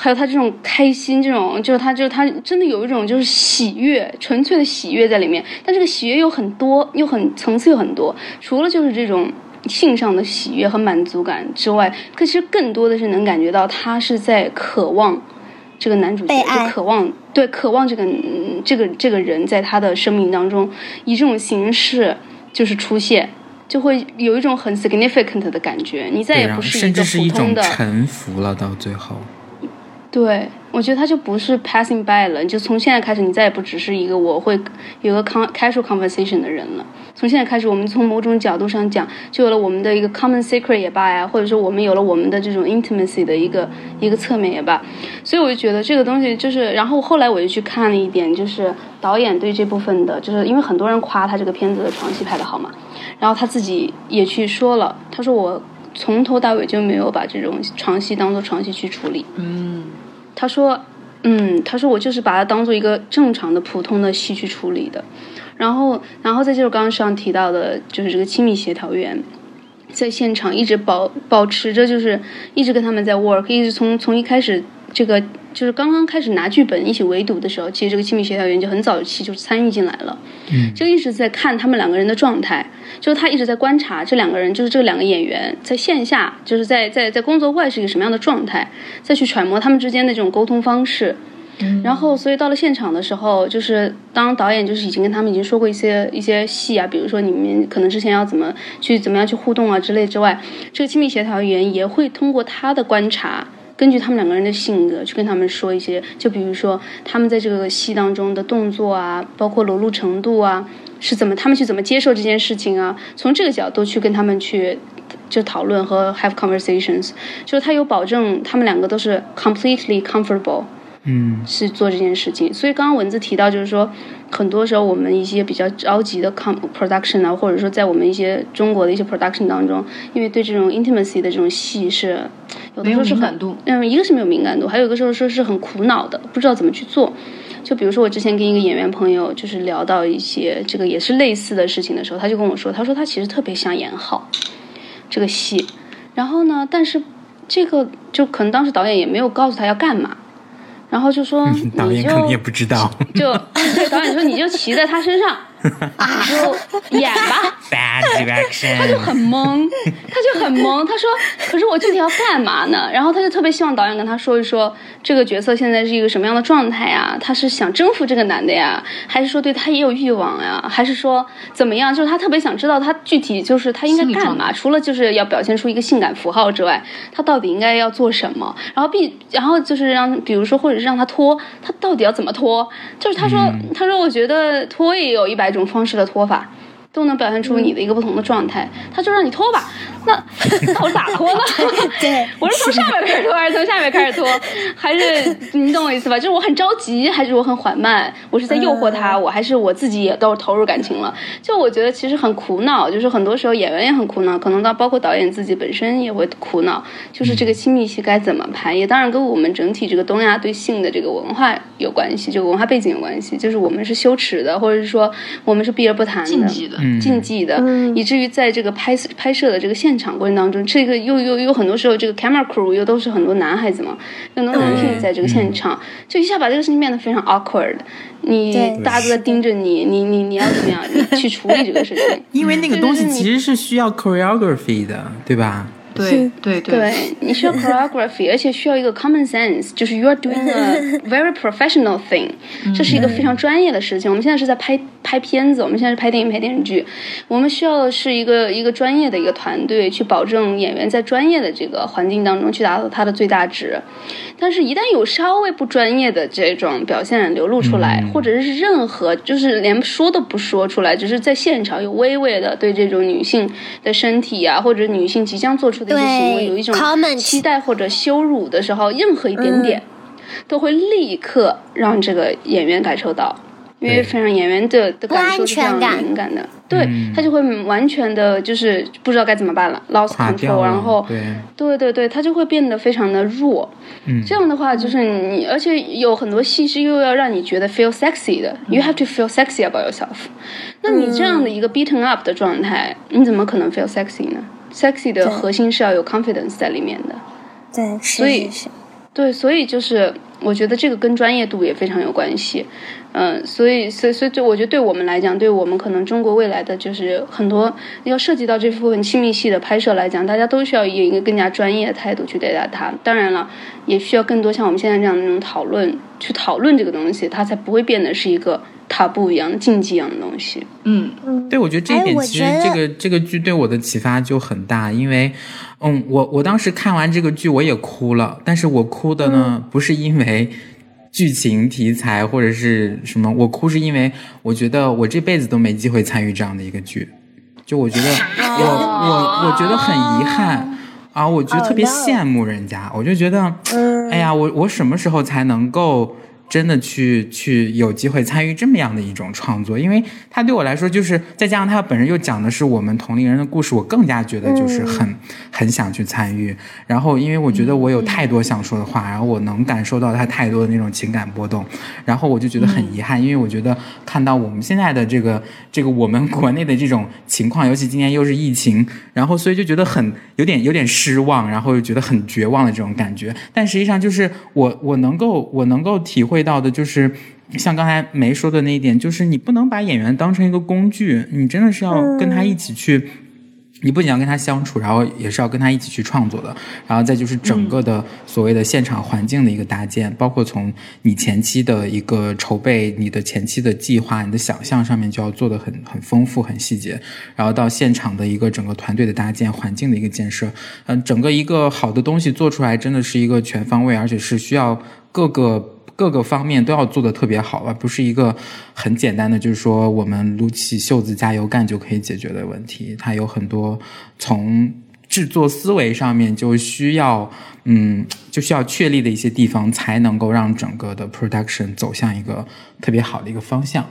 还有他这种开心，这种就是他就是他真的有一种就是喜悦，纯粹的喜悦在里面。但这个喜悦又很多，又很层次又很多。除了就是这种性上的喜悦和满足感之外，可其实更多的是能感觉到他是在渴望这个男主角，渴望对渴望这个嗯这个这个人在他的生命当中以这种形式就是出现。就会有一种很 significant 的感觉，你再也不是一甚个至是一种普通的，臣服了，到最后。对，我觉得他就不是 passing by 了，就从现在开始，你再也不只是一个我会有个 con casual conversation 的人了。从现在开始，我们从某种角度上讲，就有了我们的一个 common secret 也罢呀，或者说我们有了我们的这种 intimacy 的一个一个侧面也罢。所以我就觉得这个东西就是，然后后来我就去看了一点，就是导演对这部分的，就是因为很多人夸他这个片子的床戏拍的好嘛，然后他自己也去说了，他说我。从头到尾就没有把这种床戏当做床戏去处理。嗯，他说，嗯，他说我就是把它当做一个正常的普通的戏去处理的。然后，然后再就是刚刚上提到的，就是这个亲密协调员在现场一直保保持着，就是一直跟他们在 work，一直从从一开始这个。就是刚刚开始拿剧本一起围堵的时候，其实这个亲密协调员就很早期就参与进来了，嗯，就一直在看他们两个人的状态，就是他一直在观察这两个人，就是这两个演员在线下，就是在在在工作外是一个什么样的状态，再去揣摩他们之间的这种沟通方式，然后所以到了现场的时候，就是当导演就是已经跟他们已经说过一些一些戏啊，比如说你们可能之前要怎么去怎么样去互动啊之类之外，这个亲密协调员也会通过他的观察。根据他们两个人的性格去跟他们说一些，就比如说他们在这个戏当中的动作啊，包括裸露程度啊，是怎么他们去怎么接受这件事情啊，从这个角度去跟他们去就讨论和 have conversations，就是他有保证他们两个都是 completely comfortable。嗯，是做这件事情，所以刚刚文字提到，就是说，很多时候我们一些比较着急的 com production 啊，或者说在我们一些中国的一些 production 当中，因为对这种 intimacy 的这种戏是有的时候是很，嗯，一个是没有敏感度，还有一个时候说是很苦恼的，不知道怎么去做。就比如说我之前跟一个演员朋友就是聊到一些这个也是类似的事情的时候，他就跟我说，他说他其实特别想演好这个戏，然后呢，但是这个就可能当时导演也没有告诉他要干嘛。然后就说，导演可能也不知道，就 对导演说，你就骑在他身上。你就演吧，他就很懵，他就很懵。他说：“可是我具体要干嘛呢？”然后他就特别希望导演跟他说一说，这个角色现在是一个什么样的状态呀？他是想征服这个男的呀，还是说对他也有欲望呀？还是说怎么样？就是他特别想知道他具体就是他应该干嘛？除了就是要表现出一个性感符号之外，他到底应该要做什么？然后必然后就是让，比如说或者是让他脱，他到底要怎么脱？就是他说，他说我觉得脱也有一百。一种方式的脱发，都能表现出你的一个不同的状态。他就让你脱吧。那 那我咋脱呢？对，我是从上面开始脱，还是从下面开始脱？还是你懂我意思吧？就是我很着急，还是我很缓慢？我是在诱惑他，我还是我自己也都投入感情了？就我觉得其实很苦恼，就是很多时候演员也很苦恼，可能到包括导演自己本身也会苦恼，就是这个亲密戏该怎么拍？也当然跟我们整体这个东亚对性的这个文化有关系，这个文化背景有关系。就是我们是羞耻的，或者是说我们是避而不谈的、禁忌的、禁忌的，以至于在这个拍拍摄的这个现场过程当中，这个又又又很多时候，这个 camera crew 又都是很多男孩子嘛，很多男性在这个现场，就一下把这个事情变得非常 awkward。你大家都在盯着你，你你你要怎么样去处理这个事情？因为那个东西其实是需要 choreography 的，对吧？对对对，你需要 choreography，而且需要一个 common sense，就是 you are doing a very professional thing，这是一个非常专业的事情。我们现在是在拍拍片子，我们现在是拍电影、拍电视剧，我们需要的是一个一个专业的一个团队，去保证演员在专业的这个环境当中去达到他的最大值。但是，一旦有稍微不专业的这种表现流露出来，或者是任何就是连说都不说出来，只是在现场有微微的对这种女性的身体啊，或者女性即将做出的一些行为有一种期待或者羞辱的时候，任何一点点都会立刻让这个演员感受到。因为非常演员的的感受是非常敏感的，对他就会完全的就是不知道该怎么办了，lost control，然后对。对对，他就会变得非常的弱。这样的话就是你，而且有很多戏是又要让你觉得 feel sexy 的，you have to feel sexy about yourself。那你这样的一个 beaten up 的状态，你怎么可能 feel sexy 呢？sexy 的核心是要有 confidence 在里面的。对，所以对，所以就是我觉得这个跟专业度也非常有关系。嗯，所以，所以，所以，就我觉得，对我们来讲，对我们可能中国未来的就是很多要涉及到这部分亲密戏的拍摄来讲，大家都需要以一个更加专业的态度去对待它。当然了，也需要更多像我们现在这样的那种讨论，去讨论这个东西，它才不会变得是一个塔布一样的禁忌一样的东西。嗯嗯，对，我觉得这一点其实这个这个剧对我的启发就很大，因为。嗯，我我当时看完这个剧我也哭了，但是我哭的呢不是因为剧情题材或者是什么，我哭是因为我觉得我这辈子都没机会参与这样的一个剧，就我觉得我我我觉得很遗憾啊，我觉得特别羡慕人家，我就觉得，哎呀，我我什么时候才能够？真的去去有机会参与这么样的一种创作，因为他对我来说就是再加上他本人又讲的是我们同龄人的故事，我更加觉得就是很很想去参与。然后因为我觉得我有太多想说的话，然后我能感受到他太多的那种情感波动，然后我就觉得很遗憾，因为我觉得看到我们现在的这个 这个我们国内的这种情况，尤其今年又是疫情，然后所以就觉得很有点有点失望，然后又觉得很绝望的这种感觉。但实际上就是我我能够我能够体会。到的就是像刚才梅说的那一点，就是你不能把演员当成一个工具，你真的是要跟他一起去，你不仅要跟他相处，然后也是要跟他一起去创作的。然后再就是整个的所谓的现场环境的一个搭建，包括从你前期的一个筹备、你的前期的计划、你的想象上面就要做的很很丰富、很细节。然后到现场的一个整个团队的搭建、环境的一个建设，嗯，整个一个好的东西做出来，真的是一个全方位，而且是需要各个。各个方面都要做的特别好，而不是一个很简单的，就是说我们撸起袖子加油干就可以解决的问题。它有很多从制作思维上面就需要，嗯，就需要确立的一些地方，才能够让整个的 production 走向一个特别好的一个方向。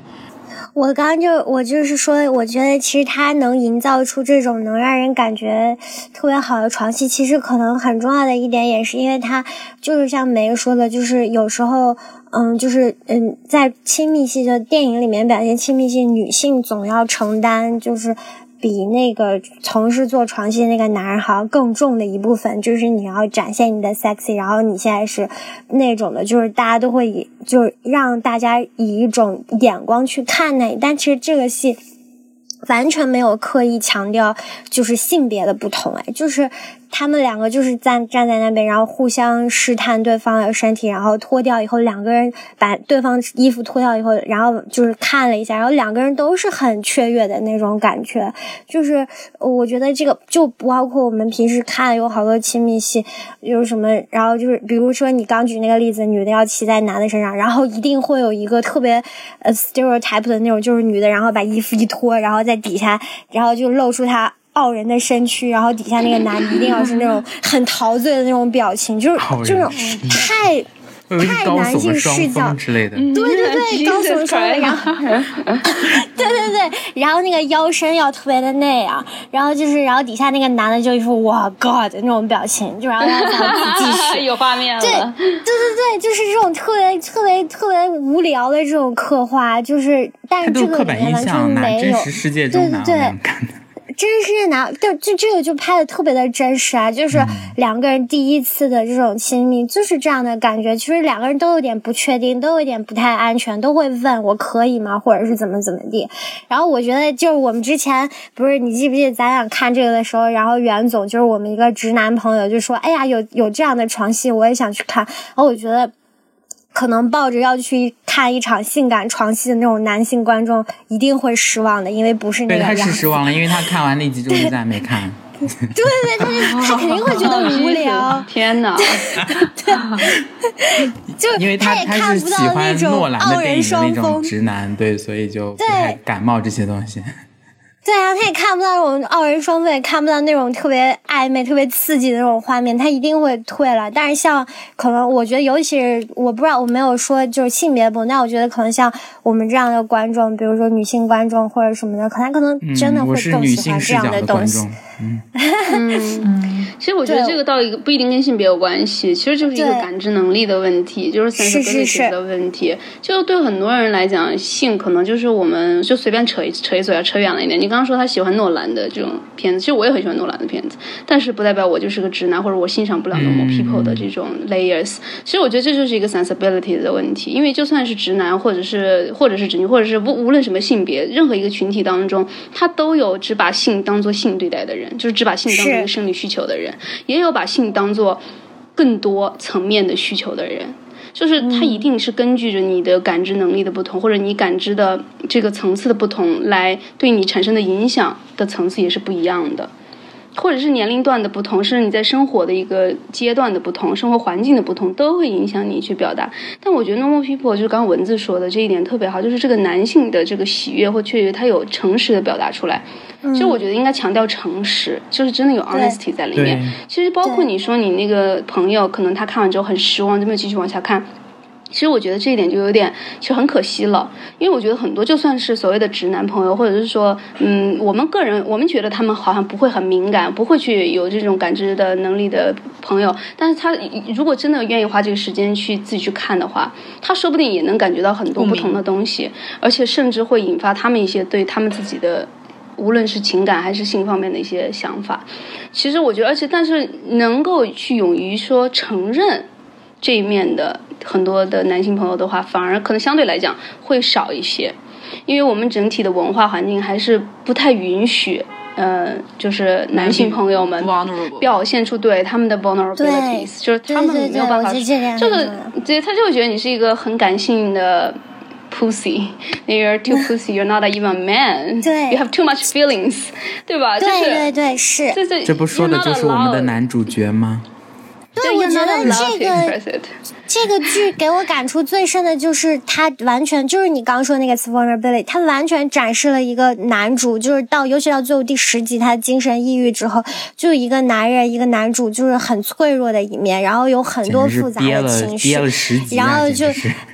我刚刚就我就是说，我觉得其实他能营造出这种能让人感觉特别好的床戏，其实可能很重要的一点也是因为他就是像梅说的，就是有时候，嗯，就是嗯，在亲密戏的电影里面表现亲密戏，女性总要承担就是。比那个从事做床戏的那个男人好像更重的一部分，就是你要展现你的 sexy，然后你现在是那种的，就是大家都会以，就是让大家以一种眼光去看那，但其实这个戏完全没有刻意强调就是性别的不同，哎，就是。他们两个就是站站在那边，然后互相试探对方的身体，然后脱掉以后，两个人把对方衣服脱掉以后，然后就是看了一下，然后两个人都是很雀跃的那种感觉。就是我觉得这个就包括我们平时看有好多亲密戏，有什么，然后就是比如说你刚举那个例子，女的要骑在男的身上，然后一定会有一个特别呃 stereotype 的那种，就是女的然后把衣服一脱，然后在底下，然后就露出她。傲人的身躯，然后底下那个男一定要是那种很陶醉的那种表情，就是这种太太男性视角之类的。对对对，高耸双然后 对对对，然后那个腰身要特别的那样，然后就是然后底下那个男的就一副哇 God 那种表情，就然后让他继续 有画面了。对对对对，就是这种特别特别特别无聊的这种刻画，就是但是这个里面完全没有，对对对。真是拿，就就这个就拍的特别的真实啊，就是两个人第一次的这种亲密，就是这样的感觉。其实两个人都有点不确定，都有点不太安全，都会问我可以吗，或者是怎么怎么地。然后我觉得就是我们之前不是你记不记得咱俩看这个的时候，然后袁总就是我们一个直男朋友就说，哎呀，有有这样的床戏，我也想去看。然后我觉得。可能抱着要去看一场性感床戏的那种男性观众一定会失望的，因为不是那个样。对，他是失望了，因为他看完那集之后再没看。对对对，他他肯定会觉得无聊。天哪！对，就因为他他是喜欢诺兰的电影的那种直男，对，所以就不太感冒这些东西。对啊，他也看不到那种傲人双飞，看不到那种特别暧昧、特别刺激的那种画面，他一定会退了。但是像可能，我觉得尤其是我不知道，我没有说就是性别不，那我觉得可能像我们这样的观众，比如说女性观众或者什么的，可能可能真的会更喜欢这样的东西。嗯，其实我觉得这个倒一个不一定跟性别有关系，其实就是一个感知能力的问题，就是三观问题的问题。就对很多人来讲，性可能就是我们就随便扯一扯一嘴，要扯远了一点。你刚刚说他喜欢诺兰的这种片子，其实我也很喜欢诺兰的片子，但是不代表我就是个直男，或者我欣赏不了 normal people 的这种 layers。其实我觉得这就是一个 sensibility 的问题，因为就算是直男，或者是或者是直女，或者是无无论什么性别，任何一个群体当中，他都有只把性当做性对待的人。就是只把性当做一个生理需求的人，也有把性当做更多层面的需求的人。就是它一定是根据着你的感知能力的不同，或者你感知的这个层次的不同，来对你产生的影响的层次也是不一样的。或者是年龄段的不同，甚至你在生活的一个阶段的不同，生活环境的不同，都会影响你去表达。但我觉得 normal people 就是刚刚文字说的这一点特别好，就是这个男性的这个喜悦或雀跃，他有诚实的表达出来。其实我觉得应该强调诚实，就是真的有 honesty 在里面。其实包括你说你那个朋友，可能他看完之后很失望，就没有继续往下看。其实我觉得这一点就有点，其实很可惜了，因为我觉得很多就算是所谓的直男朋友，或者是说，嗯，我们个人，我们觉得他们好像不会很敏感，不会去有这种感知的能力的朋友，但是他如果真的愿意花这个时间去自己去看的话，他说不定也能感觉到很多不同的东西，而且甚至会引发他们一些对他们自己的，无论是情感还是性方面的一些想法。其实我觉得，而且但是能够去勇于说承认。这一面的很多的男性朋友的话，反而可能相对来讲会少一些，因为我们整体的文化环境还是不太允许，呃，就是男性朋友们表现出对他们的 vulnerabilities，就是他们没有办法，这个，对，他就会觉得你是一个很感性的 pussy，you're too pussy，you're not even a man，you have too much feelings，对吧？对对对，是，这这这不说的就是我们的男主角吗？觉得这个 这个剧给我感触最深的就是他完全就是你刚说那个 vulnerability，他完全展示了一个男主，就是到尤其到最后第十集，他精神抑郁之后，就一个男人，一个男主就是很脆弱的一面，然后有很多复杂的情绪，然后就。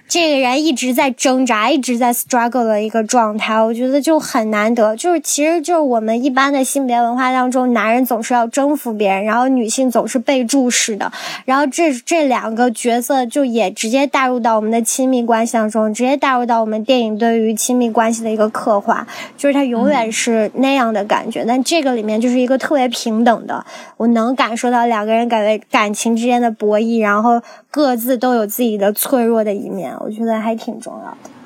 这个人一直在挣扎，一直在 struggle 的一个状态，我觉得就很难得。就是其实，就是我们一般的性别文化当中，男人总是要征服别人，然后女性总是被注视的。然后这这两个角色就也直接带入到我们的亲密关系当中，直接带入到我们电影对于亲密关系的一个刻画，就是它永远是那样的感觉。但这个里面就是一个特别平等的，我能感受到两个人感觉感情之间的博弈，然后各自都有自己的脆弱的一面。我觉得还挺重要的。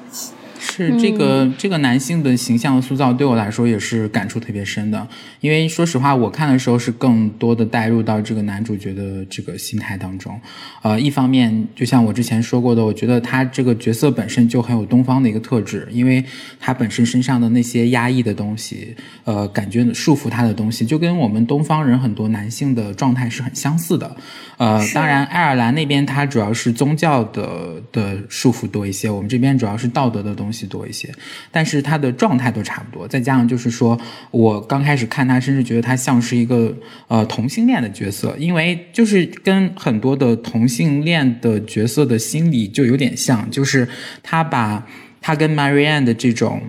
是这个这个男性的形象塑造对我来说也是感触特别深的，因为说实话，我看的时候是更多的带入到这个男主角的这个心态当中。呃，一方面就像我之前说过的，我觉得他这个角色本身就很有东方的一个特质，因为他本身身上的那些压抑的东西，呃，感觉束缚他的东西，就跟我们东方人很多男性的状态是很相似的。呃，当然，爱尔兰那边它主要是宗教的的束缚多一些，我们这边主要是道德的东西东西多一些，但是他的状态都差不多。再加上就是说，我刚开始看他，甚至觉得他像是一个呃同性恋的角色，因为就是跟很多的同性恋的角色的心理就有点像，就是他把他跟 Marianne 的这种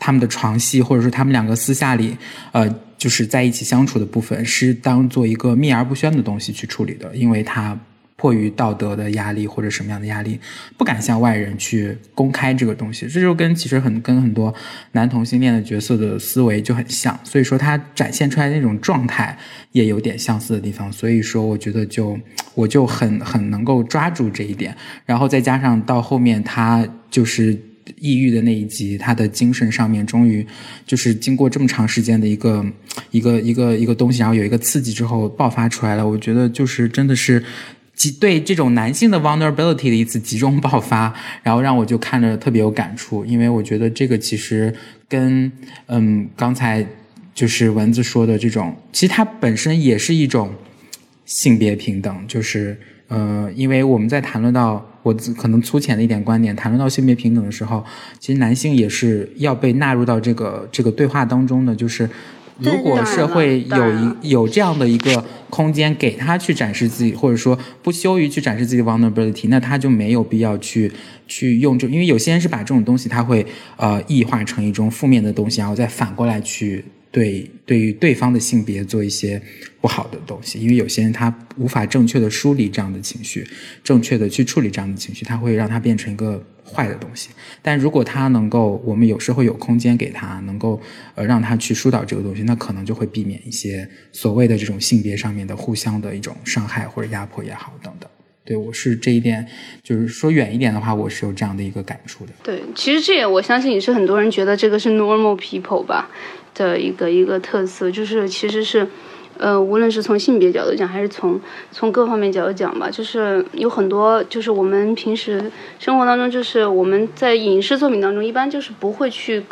他们的床戏，或者说他们两个私下里，呃。就是在一起相处的部分是当做一个秘而不宣的东西去处理的，因为他迫于道德的压力或者什么样的压力，不敢向外人去公开这个东西。这就跟其实很跟很多男同性恋的角色的思维就很像，所以说他展现出来的那种状态也有点相似的地方。所以说，我觉得就我就很很能够抓住这一点，然后再加上到后面他就是。抑郁的那一集，他的精神上面终于就是经过这么长时间的一个一个一个一个东西，然后有一个刺激之后爆发出来了。我觉得就是真的是集对这种男性的 vulnerability 的一次集中爆发，然后让我就看着特别有感触，因为我觉得这个其实跟嗯刚才就是文字说的这种，其实它本身也是一种性别平等，就是呃，因为我们在谈论到。我可能粗浅的一点观点，谈论到性别平等的时候，其实男性也是要被纳入到这个这个对话当中的。就是如果社会有一有这样的一个空间给他去展示自己，或者说不羞于去展示自己的 vulnerability，那他就没有必要去去用这，因为有些人是把这种东西他会呃异化成一种负面的东西，然后再反过来去。对，对于对方的性别做一些不好的东西，因为有些人他无法正确的梳理这样的情绪，正确的去处理这样的情绪，他会让他变成一个坏的东西。但如果他能够，我们有时候有空间给他，能够呃让他去疏导这个东西，那可能就会避免一些所谓的这种性别上面的互相的一种伤害或者压迫也好等等。对我是这一点，就是说远一点的话，我是有这样的一个感触的。对，其实这也我相信也是很多人觉得这个是 normal people 吧。的一个一个特色，就是其实是，呃，无论是从性别角度讲，还是从从各方面角度讲吧，就是有很多，就是我们平时生活当中，就是我们在影视作品当中，一般就是不会去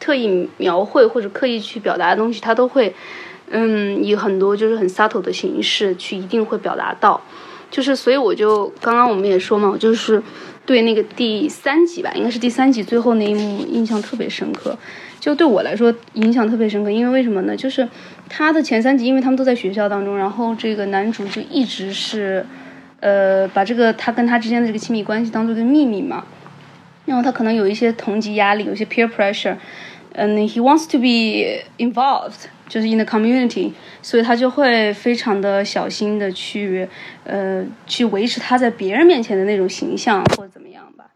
特意描绘或者刻意去表达的东西，它都会，嗯，以很多就是很 subtle 的形式去一定会表达到，就是所以我就刚刚我们也说嘛，我就是对那个第三集吧，应该是第三集最后那一幕印象特别深刻，就对我来说影响特别深刻，因为为什么呢？就是他的前三集，因为他们都在学校当中，然后这个男主就一直是，呃，把这个他跟他之间的这个亲密关系当做一个秘密嘛，然后他可能有一些同级压力，有些 peer pressure，嗯，he wants to be involved。就是 in the community，所以他就会非常的小心的去，呃，去维持他在别人面前的那种形象或者怎么样吧。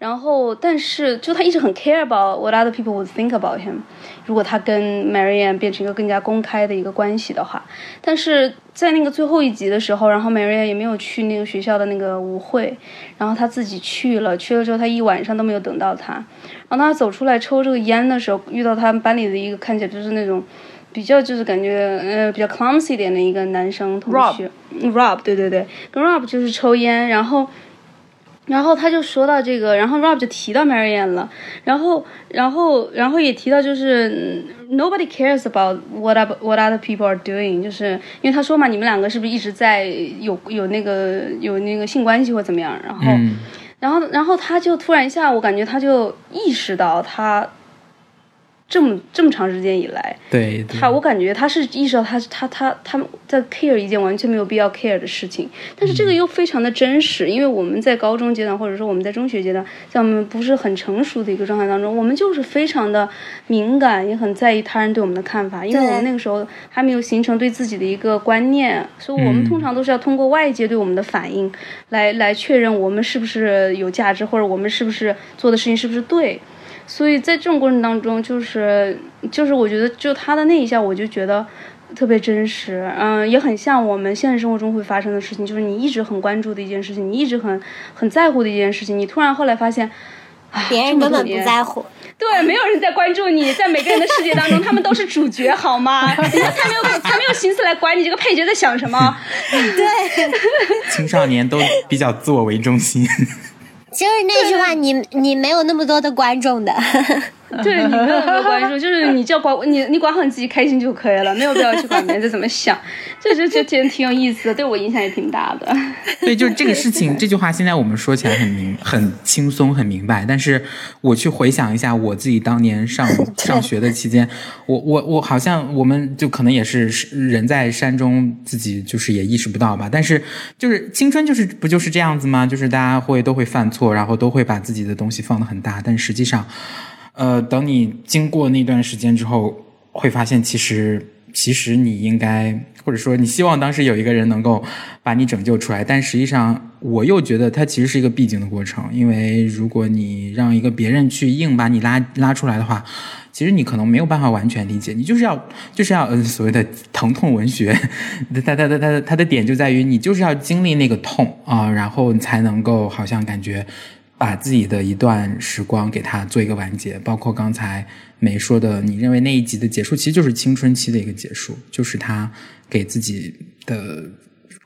然后，但是就他一直很 care about what other people would think about him。如果他跟 Marianne 变成一个更加公开的一个关系的话，但是在那个最后一集的时候，然后 Marianne 也没有去那个学校的那个舞会，然后他自己去了，去了之后他一晚上都没有等到他。然后他走出来抽这个烟的时候，遇到他们班里的一个看起来就是那种。比较就是感觉呃比较 clumsy 点的一个男生同学，Rob，对对对，跟 Rob 就是抽烟，然后，然后他就说到这个，然后 Rob 就提到 Marianne 了，然后，然后，然后也提到就是 nobody cares about what what other people are doing，就是因为他说嘛，你们两个是不是一直在有有那个有那个性关系或怎么样，然后，然后，然后他就突然一下，我感觉他就意识到他。这么这么长时间以来，对他，我感觉他是意识到他他他他在 care 一件完全没有必要 care 的事情，但是这个又非常的真实，因为我们在高中阶段或者说我们在中学阶段，在我们不是很成熟的一个状态当中，我们就是非常的敏感，也很在意他人对我们的看法，因为我们那个时候还没有形成对自己的一个观念，所以我们通常都是要通过外界对我们的反应来来确认我们是不是有价值，或者我们是不是做的事情是不是对。所以在这种过程当中，就是就是我觉得，就他的那一下，我就觉得特别真实，嗯，也很像我们现实生活中会发生的事情，就是你一直很关注的一件事情，你一直很很在乎的一件事情，你突然后来发现，别人根本不在乎，对，没有人在关注你，在每个人的世界当中，他们都是主角，好吗？人家才没有才没有心思来管你这个配角在想什么，对，青少年都比较自我为中心。就是那句话，你你没有那么多的观众的。对你没有那么关注，就是你只要管你你管好你自己开心就可以了，没有必要去管别人在怎么想。这就就挺挺有意思的，对我影响也挺大的。对，就是这个事情，这句话现在我们说起来很明很轻松很明白，但是我去回想一下我自己当年上 上学的期间，我我我好像我们就可能也是人在山中，自己就是也意识不到吧。但是就是青春就是不就是这样子吗？就是大家会都会犯错，然后都会把自己的东西放得很大，但实际上。呃，等你经过那段时间之后，会发现其实其实你应该，或者说你希望当时有一个人能够把你拯救出来，但实际上我又觉得它其实是一个必经的过程，因为如果你让一个别人去硬把你拉拉出来的话，其实你可能没有办法完全理解，你就是要就是要所谓的疼痛文学，它它它它它的点就在于你就是要经历那个痛啊，然后你才能够好像感觉。把自己的一段时光给他做一个完结，包括刚才梅说的，你认为那一集的结束其实就是青春期的一个结束，就是他给自己的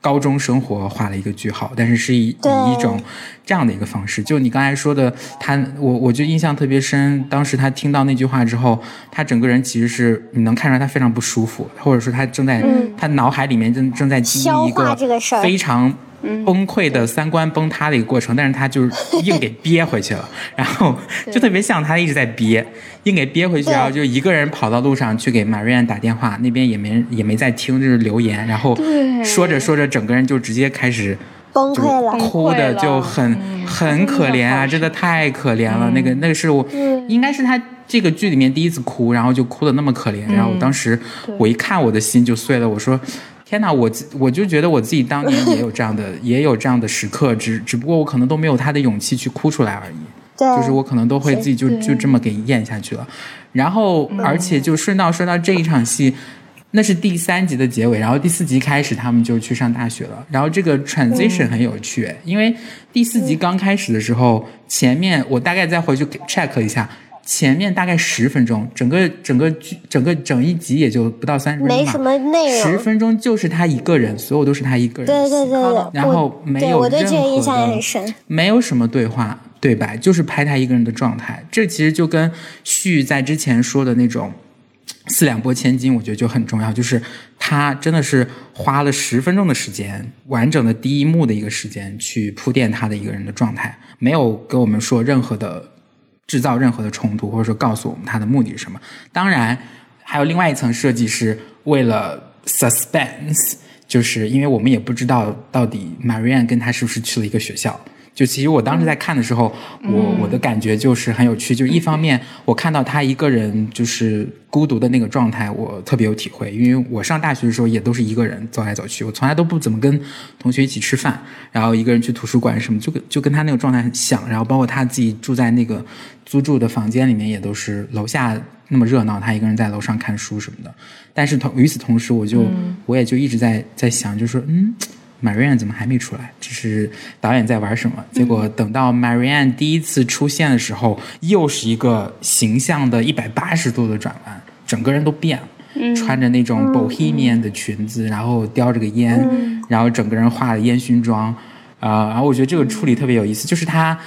高中生活画了一个句号，但是是以以一种这样的一个方式。就你刚才说的，他我我就印象特别深，当时他听到那句话之后，他整个人其实是你能看出来他非常不舒服，或者说他正在他脑海里面正正在经历一个非常。崩溃的三观崩塌的一个过程，但是他就是硬给憋回去了，然后就特别像他一直在憋，硬给憋回去，然后就一个人跑到路上去给马瑞安打电话，那边也没也没在听，就是留言，然后说着说着，整个人就直接开始崩溃了，哭的就很很可怜啊，真的太可怜了。那个那个是我应该是他这个剧里面第一次哭，然后就哭的那么可怜，然后当时我一看我的心就碎了，我说。天哪，我我就觉得我自己当年也有这样的，也有这样的时刻，只只不过我可能都没有他的勇气去哭出来而已。对，就是我可能都会自己就就这么给咽下去了。然后，而且就顺道说到这一场戏，那是第三集的结尾，然后第四集开始他们就去上大学了。然后这个 transition 很有趣，因为第四集刚开始的时候，前面我大概再回去 check 一下。前面大概十分钟，整个整个剧整个整一集也就不到三十分钟没什么内容。十分钟就是他一个人，所有都是他一个人。对对对。然后没有任何的，没有什么对话对白，就是拍他一个人的状态。这其实就跟旭在之前说的那种，四两拨千斤，我觉得就很重要。就是他真的是花了十分钟的时间，完整的第一幕的一个时间去铺垫他的一个人的状态，没有给我们说任何的制造任何的冲突，或者说告诉我们他的目的是什么。当然，还有另外一层设计是为了 suspense，就是因为我们也不知道到底 Marianne 跟他是不是去了一个学校。就其实我当时在看的时候，我我的感觉就是很有趣。就一方面，我看到他一个人就是孤独的那个状态，我特别有体会。因为我上大学的时候也都是一个人走来走去，我从来都不怎么跟同学一起吃饭，然后一个人去图书馆什么，就跟就跟他那个状态很像。然后包括他自己住在那个租住的房间里面，也都是楼下那么热闹，他一个人在楼上看书什么的。但是同与此同时，我就我也就一直在在想，就说嗯。Marianne 怎么还没出来？这是导演在玩什么？结果等到 Marianne 第一次出现的时候，又是一个形象的一百八十度的转弯，整个人都变了，穿着那种 Bohemian 的裙子，然后叼着个烟，然后整个人化了烟熏妆，啊，然后我觉得这个处理特别有意思，就是他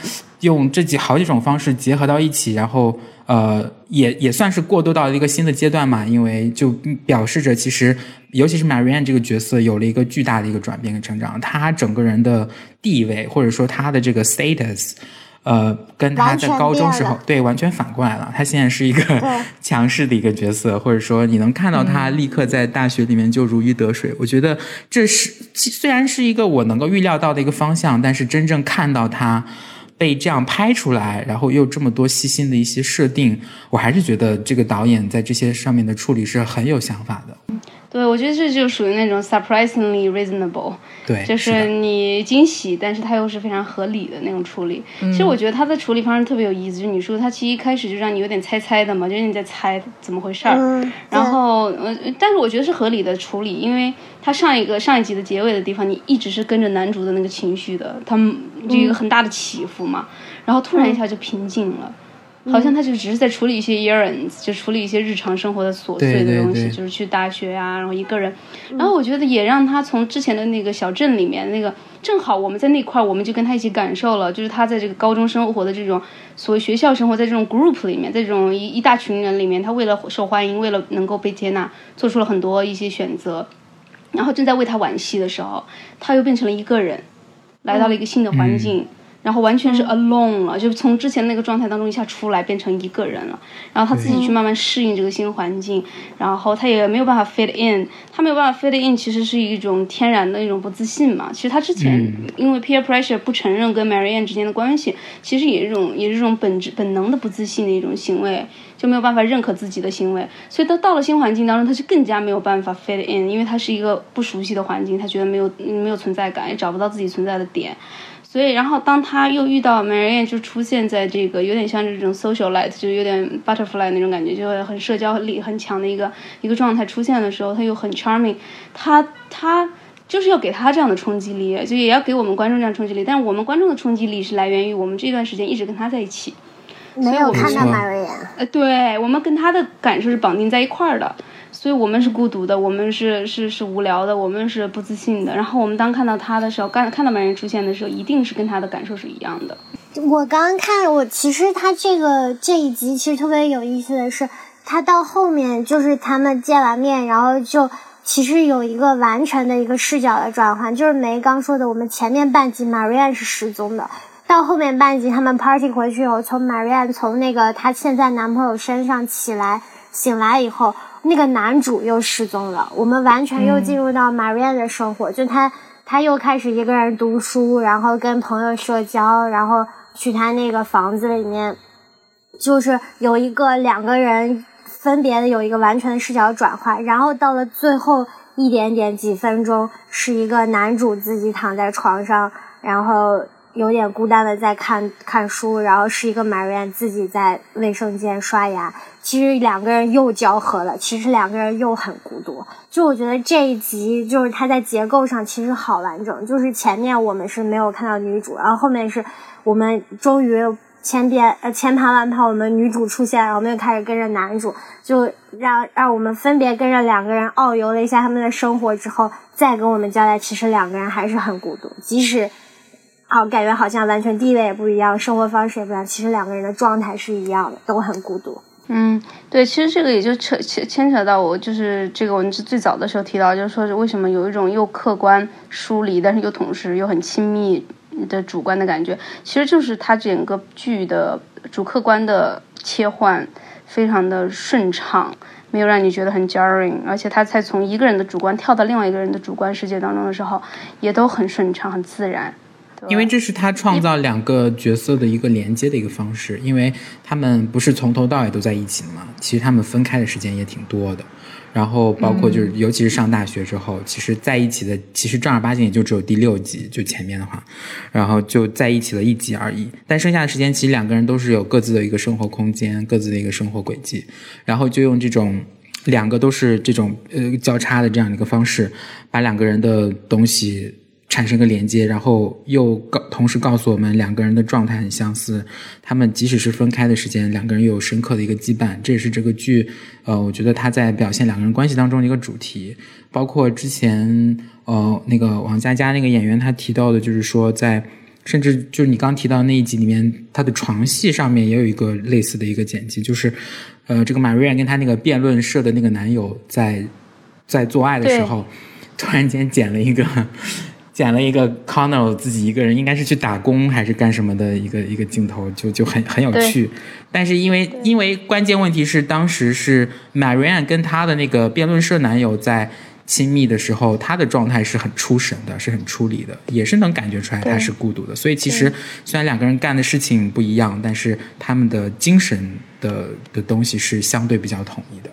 用这几好几种方式结合到一起，然后。呃，也也算是过渡到了一个新的阶段嘛，因为就表示着其实，尤其是 Marianne 这个角色有了一个巨大的一个转变跟成长，他整个人的地位或者说他的这个 status，呃，跟他在高中时候对完全反过来了，他现在是一个强势的一个角色，或者说你能看到他立刻在大学里面就如鱼得水，我觉得这是虽然是一个我能够预料到的一个方向，但是真正看到他。被这样拍出来，然后又这么多细心的一些设定，我还是觉得这个导演在这些上面的处理是很有想法的。对，我觉得这就属于那种 surprisingly reasonable，对，就是你惊喜，但是它又是非常合理的那种处理。其实我觉得它的处理方式特别有意思，就你说它其实一开始就让你有点猜猜的嘛，就是你在猜怎么回事儿，然后呃，但是我觉得是合理的处理，因为它上一个上一集的结尾的地方，你一直是跟着男主的那个情绪的，他们就一个很大的起伏嘛，然后突然一下就平静了。好像他就只是在处理一些 errands，就处理一些日常生活的琐碎的东西，就是去大学啊，然后一个人。然后我觉得也让他从之前的那个小镇里面那个，正好我们在那块儿，我们就跟他一起感受了，就是他在这个高中生活的这种所谓学校生活，在这种 group 里面，在这种一一大群人里面，他为了受欢迎，为了能够被接纳，做出了很多一些选择。然后正在为他惋惜的时候，他又变成了一个人，来到了一个新的环境。然后完全是 alone 了，就从之前那个状态当中一下出来，变成一个人了。然后他自己去慢慢适应这个新环境，然后他也没有办法 fit in，他没有办法 fit in，其实是一种天然的一种不自信嘛。其实他之前因为 peer pressure 不承认跟 Marianne 之间的关系，其实也是一种也是一种本质本能的不自信的一种行为，就没有办法认可自己的行为。所以他到了新环境当中，他是更加没有办法 fit in，因为他是一个不熟悉的环境，他觉得没有没有存在感，也找不到自己存在的点。所以，然后当他又遇到 Marianne，就出现在这个有点像这种 socialite，就有点 butterfly 那种感觉，就会很社交力很强的一个一个状态出现的时候，他又很 charming，他他就是要给他这样的冲击力，就也要给我们观众这样冲击力。但是我们观众的冲击力是来源于我们这段时间一直跟他在一起，没有看到 Marianne。呃，对我们跟他的感受是绑定在一块儿的。所以我们是孤独的，我们是是是无聊的，我们是不自信的。然后我们当看到他的时候，刚看到美人出现的时候，一定是跟他的感受是一样的。我刚刚看，我其实他这个这一集其实特别有意思的是，他到后面就是他们见完面，然后就其实有一个完全的一个视角的转换，就是梅刚说的，我们前面半集 Maria 是失踪的，到后面半集他们 party 回去以后，从 Marianne 从那个她现在男朋友身上起来醒来以后。那个男主又失踪了，我们完全又进入到 Marianne 的生活，就他他又开始一个人读书，然后跟朋友社交，然后去他那个房子里面，就是有一个两个人分别的有一个完全的视角转换，然后到了最后一点点几分钟，是一个男主自己躺在床上，然后。有点孤单的在看看书，然后是一个 Marianne 自己在卫生间刷牙。其实两个人又交合了，其实两个人又很孤独。就我觉得这一集就是它在结构上其实好完整，就是前面我们是没有看到女主，然后后面是我们终于千变呃千盘万盘，我们女主出现，然后我们又开始跟着男主，就让让我们分别跟着两个人遨游了一下他们的生活之后，再跟我们交代，其实两个人还是很孤独，即使。好，感觉好像完全地位也不一样，生活方式也不一样。其实两个人的状态是一样的，都很孤独。嗯，对，其实这个也就扯牵牵扯到我，就是这个文字最早的时候提到，就是说是为什么有一种又客观疏离，但是又同时又很亲密的主观的感觉，其实就是它整个剧的主客观的切换非常的顺畅，没有让你觉得很 jarring，而且他才从一个人的主观跳到另外一个人的主观世界当中的时候，也都很顺畅、很自然。因为这是他创造两个角色的一个连接的一个方式，因为他们不是从头到尾都在一起的嘛，其实他们分开的时间也挺多的。然后包括就是，尤其是上大学之后，其实在一起的其实正儿八经也就只有第六集，就前面的话，然后就在一起了一集而已。但剩下的时间，其实两个人都是有各自的一个生活空间，各自的一个生活轨迹，然后就用这种两个都是这种呃交叉的这样的一个方式，把两个人的东西。产生个连接，然后又告同时告诉我们两个人的状态很相似，他们即使是分开的时间，两个人又有深刻的一个羁绊，这也是这个剧，呃，我觉得他在表现两个人关系当中的一个主题。包括之前，呃，那个王佳佳那个演员他提到的，就是说在，甚至就是你刚提到那一集里面，他的床戏上面也有一个类似的一个剪辑，就是，呃，这个马瑞安跟他那个辩论社的那个男友在在做爱的时候，突然间剪了一个。剪了一个 Connell 自己一个人，应该是去打工还是干什么的一个一个镜头，就就很很有趣。但是因为因为关键问题是，当时是 Marianne 跟她的那个辩论社男友在亲密的时候，她的状态是很出神的，是很出离的，也是能感觉出来她是孤独的。所以其实虽然两个人干的事情不一样，但是他们的精神的的东西是相对比较统一的。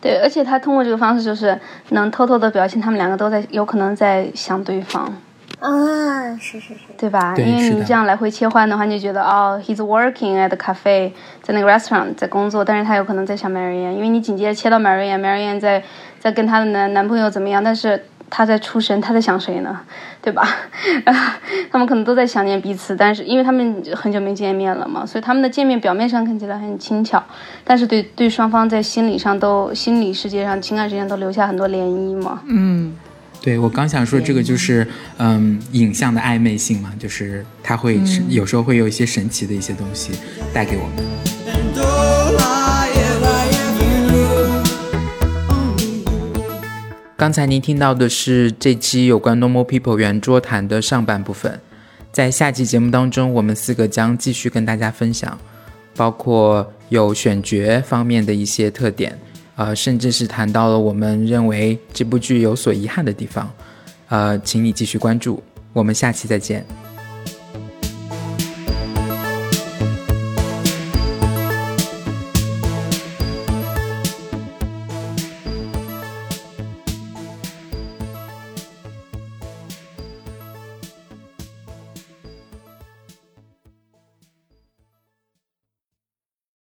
对，而且他通过这个方式，就是能偷偷的表现他们两个都在有可能在想对方。啊，是是是，对吧？因为你这样来回切换的话，你就觉得哦，he's working at the cafe，在那个 restaurant 在工作，但是他有可能在想 Marianne，因为你紧接着切到 Marianne，Marianne 在在跟她的男男朋友怎么样，但是他在出神，他在想谁呢？对吧？他们可能都在想念彼此，但是因为他们很久没见面了嘛，所以他们的见面表面上看起来很轻巧，但是对对双方在心理上都心理世界上情感世界上都留下很多涟漪嘛。嗯。对，我刚想说这个就是，嗯，影像的暧昧性嘛，就是它会有时候会有一些神奇的一些东西带给我们。刚才您听到的是这期有关 Normal People 圆桌谈的上半部分，在下期节目当中，我们四个将继续跟大家分享，包括有选角方面的一些特点。呃，甚至是谈到了我们认为这部剧有所遗憾的地方，呃，请你继续关注，我们下期再见。